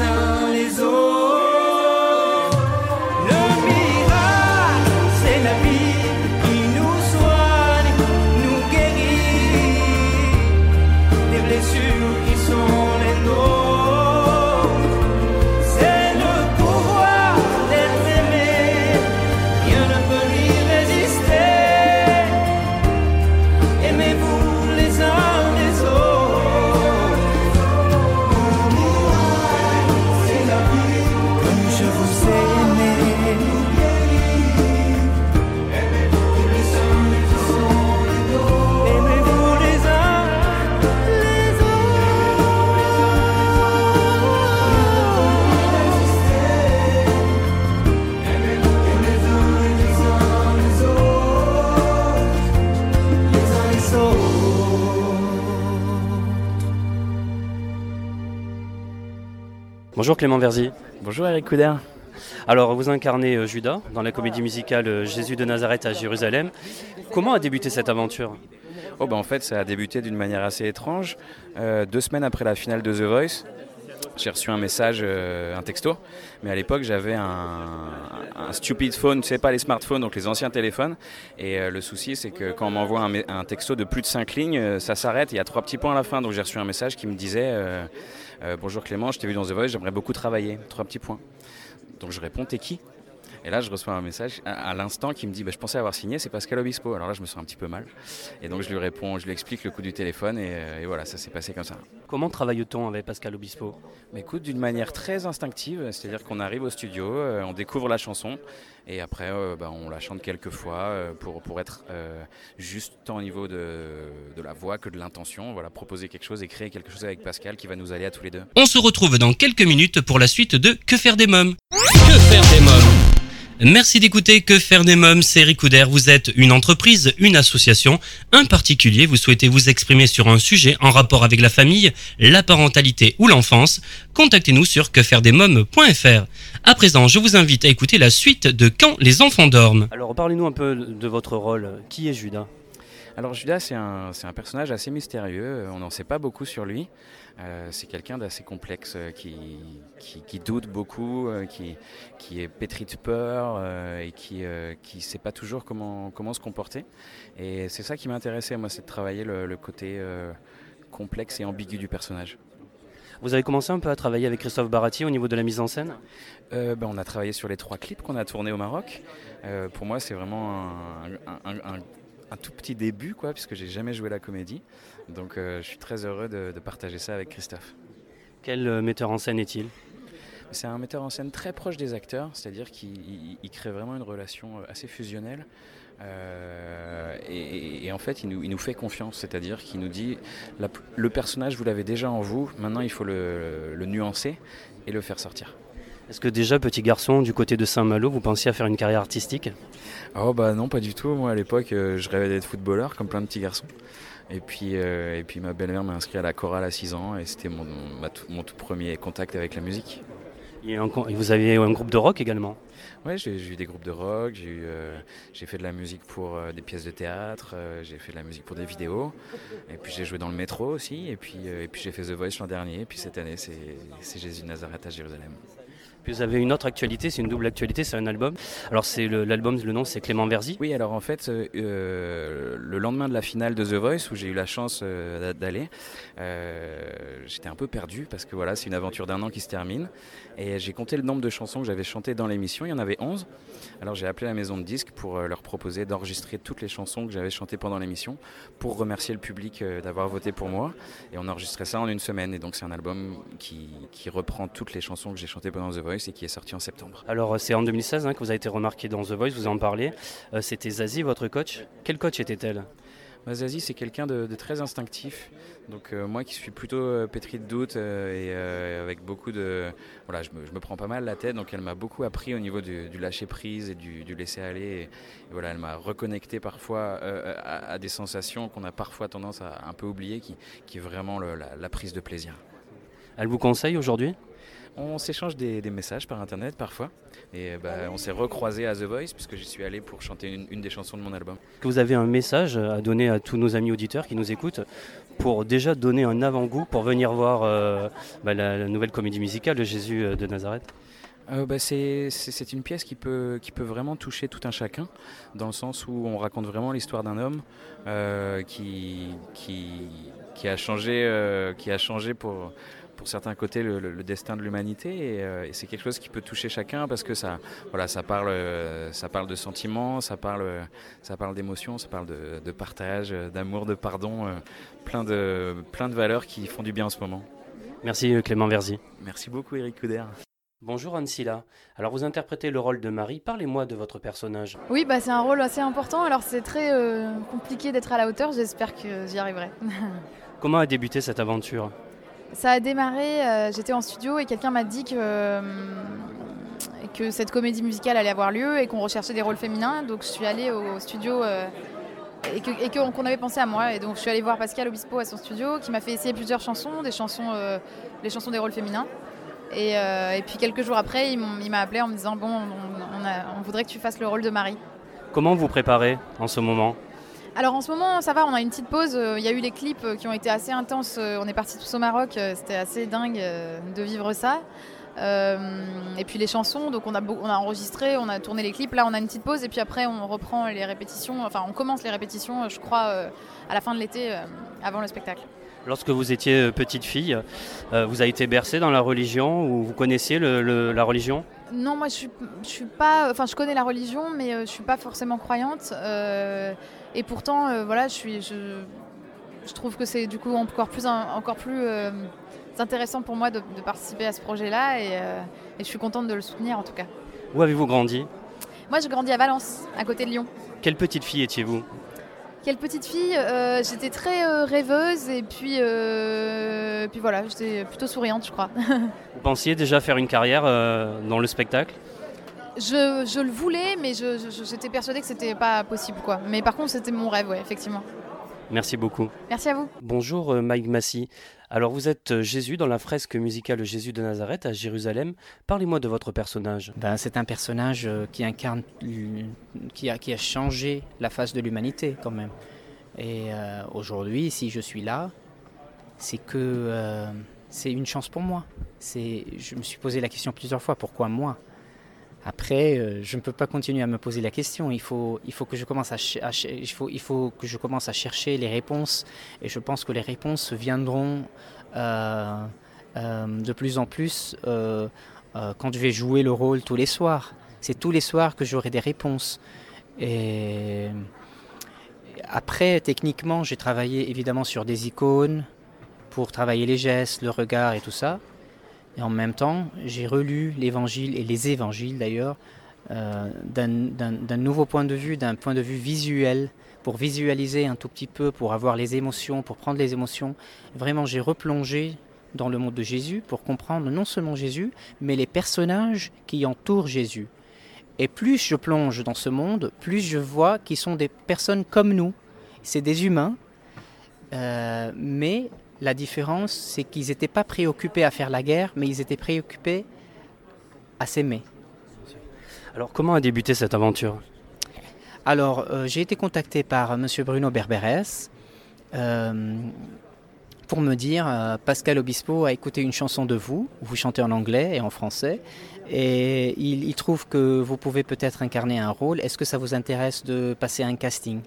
uns les autres. Bonjour Clément Verzi. Bonjour Eric Couder. Alors, vous incarnez euh, Judas dans la comédie musicale euh, Jésus de Nazareth à Jérusalem. Comment a débuté cette aventure? Oh bah en fait ça a débuté d'une manière assez étrange. Euh, deux semaines après la finale de The Voice, j'ai reçu un message, euh, un texto. Mais à l'époque j'avais un, un stupid phone, tu sais pas les smartphones, donc les anciens téléphones. Et euh, le souci c'est que quand on m'envoie un, texto de plus de 5 lignes, ça s'arrête, il y a trois petits points à la fin. Donc j'ai reçu un message qui me disait Bonjour Clément, je t'ai vu dans The Voice, j'aimerais beaucoup travailler. Trois petits points. Donc je réponds T'es qui? Et là, je reçois un message à, à l'instant qui me dit bah, Je pensais avoir signé, c'est Pascal Obispo. Alors là, je me sens un petit peu mal. Et donc, je lui réponds, je lui explique le coup du téléphone, et, euh, et voilà, ça s'est passé comme ça. Comment travaille-t-on avec Pascal Obispo? Mais écoute, d'une manière très instinctive, c'est-à-dire qu'on arrive au studio, euh, on découvre la chanson, et après, euh, bah, on la chante quelques fois euh, pour, pour être euh, juste tant au niveau de, de la voix que de l'intention. Voilà, proposer quelque chose et créer quelque chose avec Pascal qui va nous aller à tous les deux. On se retrouve dans quelques minutes pour la suite de Que faire des mômes? Que faire des mômes? Merci d'écouter Que faire des mômes, c'est Eric Couder. Vous êtes une entreprise, une association, un particulier. Vous souhaitez vous exprimer sur un sujet en rapport avec la famille, la parentalité ou l'enfance. Contactez-nous sur quefairedesmômes.fr. À présent, je vous invite à écouter la suite de Quand les enfants dorment. Alors, parlez-nous un peu de votre rôle. Qui est Judas? Alors Judas, c'est un, c'est un personnage assez mystérieux, on n'en sait pas beaucoup sur lui. Euh, c'est quelqu'un d'assez complexe euh, qui, qui, qui doute beaucoup, euh, qui, qui est pétri de peur et qui ne sait pas toujours comment, comment se comporter. Et c'est ça qui m'intéressait, moi, c'est de travailler le, le côté complexe et ambigu du personnage. Vous avez commencé un peu à travailler avec Christophe Barati au niveau de la mise en scène? Euh, ben, on a travaillé sur les trois clips qu'on a tournés au Maroc. Euh, pour moi, c'est vraiment un- un- un tout petit début, quoi, puisque j'ai jamais joué la comédie. Donc, euh, je suis très heureux de, de partager ça avec Christophe. Quel euh, metteur en scène est-il? C'est un metteur en scène très proche des acteurs, c'est-à-dire qu'il il- il crée vraiment une relation euh, assez fusionnelle. Euh, et, en fait, il nous, il nous fait confiance, c'est-à-dire qu'il nous dit la- le personnage, vous l'avez déjà en vous, maintenant il faut le, le nuancer et le faire sortir. Est-ce que déjà, petit garçon, du côté de Saint-Malo, vous pensiez à faire une carrière artistique? Oh bah non, pas du tout. Moi à l'époque, je rêvais d'être footballeur comme plein de petits garçons. Et puis, euh, et puis ma belle-mère m'a inscrit à la chorale à 6 ans et c'était mon, mon tout premier contact avec la musique. Et un co- et vous aviez un groupe de rock également? Ouais, j'ai eu des groupes de rock, j'ai eu, euh, j'ai fait de la musique pour euh, des pièces de théâtre, euh, j'ai fait de la musique pour des vidéos, et puis j'ai joué dans le métro aussi, et puis, et puis j'ai fait The Voice l'an dernier, et puis cette année c'est c'est Jésus de Nazareth à Jérusalem. Vous avez une autre actualité, c'est une double actualité, c'est un album. Alors c'est l'album, le, nom c'est Clément Verzi. Oui, alors en fait, euh, le lendemain de la finale de The Voice, où j'ai eu la chance euh, d'aller, euh, j'étais un peu perdu parce que voilà, c'est une aventure d'un an qui se termine. Et j'ai compté le nombre de chansons que j'avais chantées dans l'émission, il y en avait 11. Alors j'ai appelé la maison de disques pour leur proposer d'enregistrer toutes les chansons que j'avais chantées pendant l'émission pour remercier le public d'avoir voté pour moi. Et on a enregistré ça en une semaine. Et donc c'est un album qui reprend toutes les chansons que j'ai chantées pendant The Voice Voice et qui est sorti en septembre. Alors c'est en 2016 hein, que vous avez été remarqué dans The Voice, vous en parlez. Euh, C'était Zazie, votre coach. Quel coach était-elle? Bah, Zazie, c'est quelqu'un de, de, très instinctif. Donc euh, moi qui suis plutôt euh, pétri de doutes euh, et euh, avec beaucoup de... Voilà, je me, je me, prends pas mal la tête. Donc elle m'a beaucoup appris au niveau du, du lâcher-prise et du, du laisser-aller. Et, et, voilà, elle m'a reconnecté parfois euh, à, à, des sensations qu'on a parfois tendance à un peu oublier, qui, qui est vraiment le, la, la prise de plaisir. Elle vous conseille aujourd'hui? On s'échange des, des, messages par internet parfois et bah, on s'est recroisé à The Voice puisque j'y suis allé pour chanter une, une, des chansons de mon album. Que vous avez un message à donner à tous nos amis auditeurs qui nous écoutent pour déjà donner un avant-goût pour venir voir euh, bah, la, la, nouvelle comédie musicale de Jésus de Nazareth? Euh, bah c'est une pièce qui peut, qui peut vraiment toucher tout un chacun, dans le sens où on raconte vraiment l'histoire d'un homme euh, qui, qui, qui, a changé, euh, qui a changé pour, pour certains côtés le, le, le destin de l'humanité et, euh, et c'est quelque chose qui peut toucher chacun parce que ça voilà ça parle euh, ça parle de sentiments ça parle ça parle d'émotions ça parle de, de partage d'amour de pardon euh, plein de plein de valeurs qui font du bien en ce moment merci Clément Verzi merci beaucoup Eric Couder Bonjour Anne-Silla. Alors vous interprétez le rôle de Marie. Parlez-moi de votre personnage. Oui, bah c'est un rôle assez important. Alors c'est très euh, compliqué d'être à la hauteur. J'espère que j'y arriverai. Comment a débuté cette aventure? Ça a démarré. Euh, J'étais en studio et quelqu'un m'a dit que euh, que cette comédie musicale allait avoir lieu et qu'on recherchait des rôles féminins. Donc je suis allée au studio. Euh, et qu'on qu qu avait pensé à moi. Et donc je suis allée voir Pascal Obispo à son studio qui m'a fait essayer plusieurs chansons, des chansons, les chansons des rôles féminins. Et, puis quelques jours après, il m'a appelé en me disant Bon, on, on, a, on, voudrait que tu fasses le rôle de Marie. Comment vous préparez en ce moment? Alors en ce moment, ça va, on a une petite pause. Il y a eu les clips qui ont été assez intenses. On est partis tous au Maroc. C'était assez dingue de vivre ça. Euh, et puis les chansons, donc on a, on a enregistré, on a tourné les clips. Là, on a une petite pause et puis après, on reprend les répétitions. Enfin, on commence les répétitions, je crois, euh, à la fin de l'été, euh, avant le spectacle. Lorsque vous étiez petite fille, vous avez été bercée dans la religion ou vous connaissiez le, le, la religion? Non, moi je suis, je suis pas. Enfin, je connais la religion, mais je suis pas forcément croyante. Et pourtant, voilà, je suis. Je, je trouve que c'est du coup encore plus, encore plus euh, intéressant pour moi de, de, participer à ce projet-là et, euh, et, je suis contente de le soutenir en tout cas. Où avez-vous grandi? Moi j'ai grandi à Valence, à côté de Lyon. Quelle petite fille étiez-vous? Quelle petite fille? Euh, J'étais très euh, rêveuse et puis, euh, puis voilà, j'étais plutôt souriante, je crois. Vous pensiez déjà faire une carrière dans le spectacle? Je, je, le voulais, mais j'étais persuadée que c'était pas possible, quoi. Mais par contre, c'était mon rêve, ouais, effectivement. Merci beaucoup. Merci à vous. Bonjour Mike Massy. Alors vous êtes Jésus dans la fresque musicale Jésus de Nazareth à Jérusalem. Parlez-moi de votre personnage. Ben, c'est un personnage qui incarne, qui a, qui a changé la face de l'humanité quand même. Et euh, aujourd'hui, si je suis là, c'est que euh, c'est une chance pour moi. Je me suis posé la question plusieurs fois, pourquoi moi? Après, euh, je ne peux pas continuer à me poser la question. Il faut, il faut que je commence à, chercher les réponses. Et je pense que les réponses viendront euh, euh, de plus en plus quand je vais jouer le rôle tous les soirs. C'est tous les soirs que j'aurai des réponses. Et après, techniquement, j'ai travaillé évidemment sur des icônes pour travailler les gestes, le regard et tout ça. Et en même temps, j'ai relu l'évangile et les évangiles d'ailleurs euh, d'un nouveau point de vue, d'un point de vue visuel, pour visualiser un tout petit peu, pour avoir les émotions, pour prendre les émotions. Vraiment, j'ai replongé dans le monde de Jésus pour comprendre non seulement Jésus, mais les personnages qui entourent Jésus. Et plus je plonge dans ce monde, plus je vois qu'ils sont des personnes comme nous. C'est des humains, euh, mais la différence, c'est qu'ils n'étaient pas préoccupés à faire la guerre, mais ils étaient préoccupés à s'aimer. Alors, comment a débuté cette aventure? Alors, euh, j'ai été contacté par M. Bruno Berberes euh, pour me dire euh, Pascal Obispo a écouté une chanson de vous, vous chantez en anglais et en français, et il, il trouve que vous pouvez peut-être incarner un rôle. Est-ce que ça vous intéresse de passer un casting?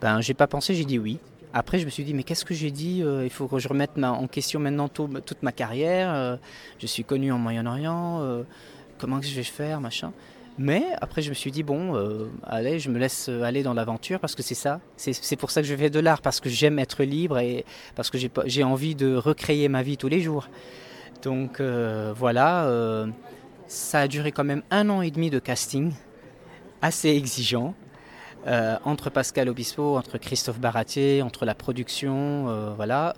Ben, j'ai pas pensé, j'ai dit oui. Après, je me suis dit, mais qu'est-ce que j'ai dit euh, Il faut que je remette en question maintenant tout, toute ma carrière. Euh, je suis connu en Moyen-Orient. Euh, comment que je vais faire, machin mais après, je me suis dit, bon, allez, je me laisse aller dans l'aventure parce que c'est ça. C'est pour ça que je fais de l'art, parce que j'aime être libre et parce que j'ai envie de recréer ma vie tous les jours. Donc voilà, ça a duré quand même un an et demi de casting, assez exigeant, euh, entre Pascal Obispo, entre Christophe Baratier, entre la production, euh, voilà,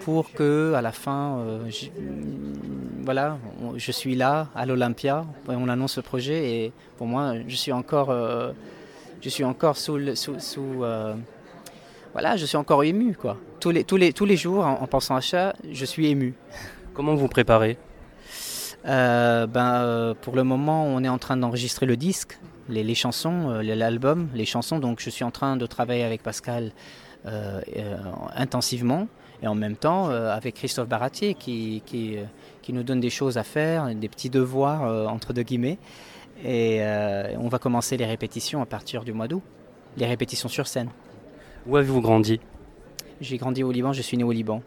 pour que à la fin, euh, je, voilà, on- je suis là à l'Olympia, on annonce le projet et pour moi, je suis encore, je suis encore sous, le- sous, sous, voilà, je suis encore ému quoi. Tous les, tous les, tous les jours, en, en pensant à ça, je suis ému. Comment vous préparez? Euh, ben, euh, pour le moment, on est en train d'enregistrer le disque, les, les chansons, euh, l'album, les chansons. Donc, je suis en train de travailler avec Pascal euh, euh, intensivement et en même temps euh, avec Christophe Baratier qui, qui, qui nous donne des choses à faire, des petits devoirs entre deux guillemets. Et on va commencer les répétitions à partir du mois d'août, les répétitions sur scène. Où avez-vous grandi? J'ai grandi au Liban, je suis né au Liban.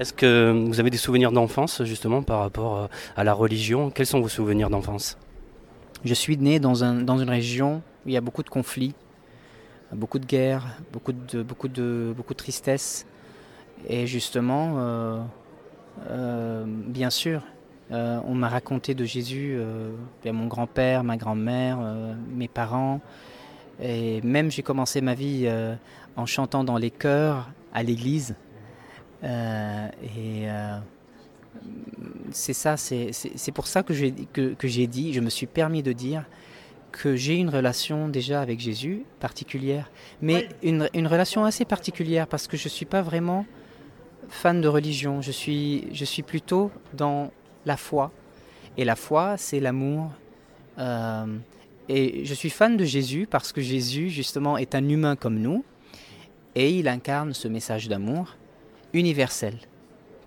Est-ce que vous avez des souvenirs d'enfance justement par rapport à la religion? Quels sont vos souvenirs d'enfance? Je suis né dans, un, dans une région où il y a beaucoup de conflits, beaucoup de guerres, beaucoup de, beaucoup de, tristesse. Et justement, euh, euh, bien sûr, euh, on m'a raconté de Jésus, bien mon grand-père, ma grand-mère, mes parents. Et même j'ai commencé ma vie en chantant dans les chœurs à l'église. Et c'est ça, c'est pour ça que j'ai que, dit, je me suis permis de dire que j'ai une relation déjà avec Jésus particulière, mais une, une relation assez particulière parce que je ne suis pas vraiment fan de religion, je suis, je suis plutôt dans la foi. Et la foi, c'est l'amour. Euh, et je suis fan de Jésus parce que Jésus, justement, est un humain comme nous et il incarne ce message d'amour universel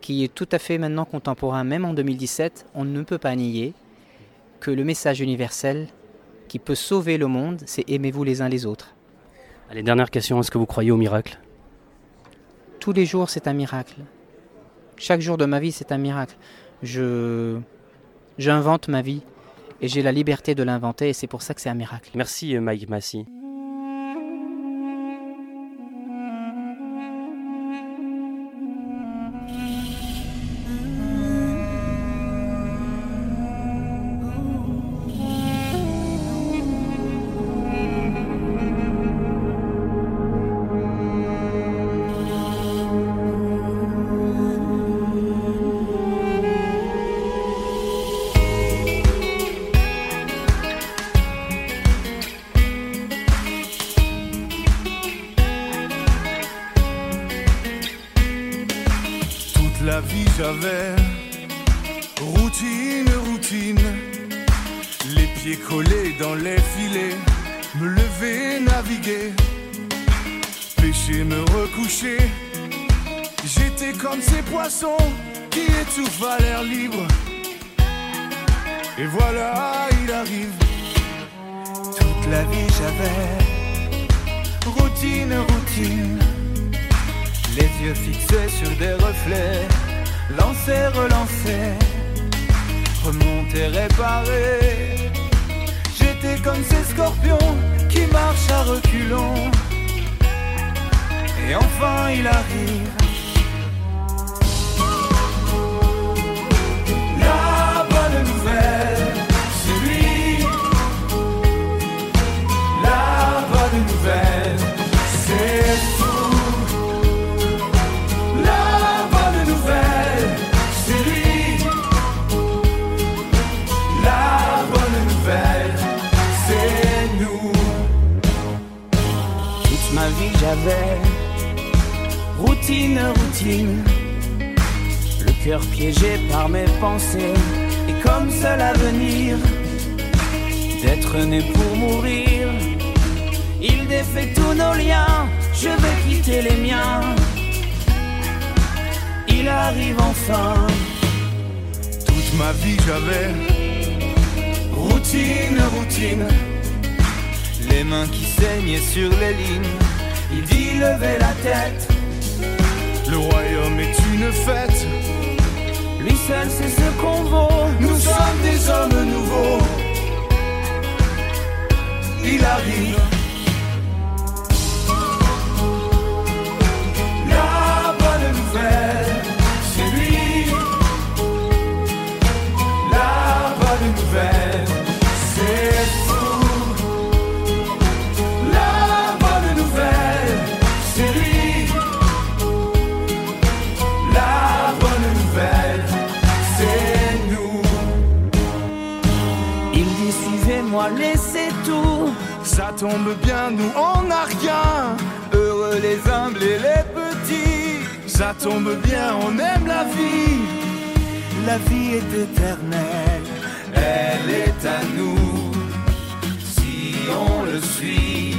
qui est tout à fait maintenant contemporain, même en 2017, on ne peut pas nier que le message universel qui peut sauver le monde, c'est aimez-vous les uns les autres. Allez, dernière question, est-ce que vous croyez au miracle? Tous les jours, c'est un miracle. Chaque jour de ma vie, c'est un miracle. Je j'invente ma vie et j'ai la liberté de l'inventer et c'est pour ça que c'est un miracle. Merci euh, Mike Massy. Toute la vie j'avais routine, routine. Les yeux fixés sur des reflets, lancer, relancer, remonter, réparer. J'étais comme ces scorpions qui marchent à reculons. Et enfin il arrive. Routine, routine. Le cœur piégé par mes pensées et comme seul avenir d'être né pour mourir. Il défait tous nos liens, je vais quitter les miens. Il arrive enfin. Toute ma vie j'avais routine, routine. Les mains qui saignaient sur les lignes. Il dit levez la tête. Le royaume est une fête. Lui seul c'est ce qu'on vaut. Nous sommes des hommes nouveaux. Il arrive. Tombe bien, nous on n'a rien. Heureux les humbles et les petits, ça tombe bien, on aime la vie. La vie est éternelle, elle est à nous. Si on le suit,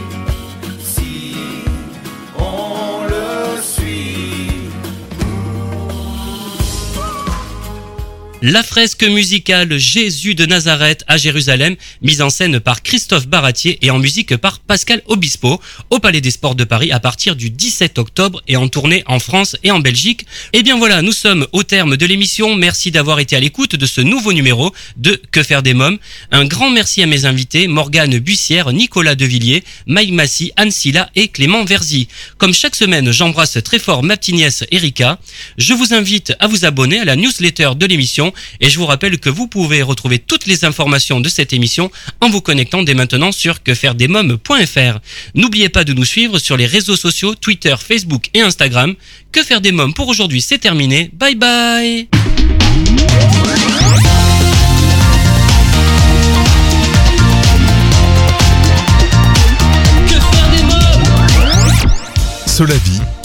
La fresque musicale Jésus de Nazareth à Jérusalem, mise en scène par Christophe Baratier et en musique par Pascal Obispo, au Palais des Sports de Paris à partir du 17 octobre et en tournée en France et en Belgique. Et bien voilà, nous sommes au terme de l'émission. Merci d'avoir été à l'écoute de ce nouveau numéro de Que faire des mômes. Un grand merci à mes invités, Morgane Bussière, Nicolas Devilliers, Mike Massy, Anne Silla et Clément Verzy. Comme chaque semaine, j'embrasse très fort ma petite nièce Erika. Je vous invite à vous abonner à la newsletter de l'émission et je vous rappelle que vous pouvez retrouver toutes les informations de cette émission en vous connectant dès maintenant sur quefairedesmoms.fr. N'oubliez pas de nous suivre sur les réseaux sociaux Twitter, Facebook et Instagram. Que faire des mômes pour aujourd'hui, c'est terminé. Bye bye Solavi,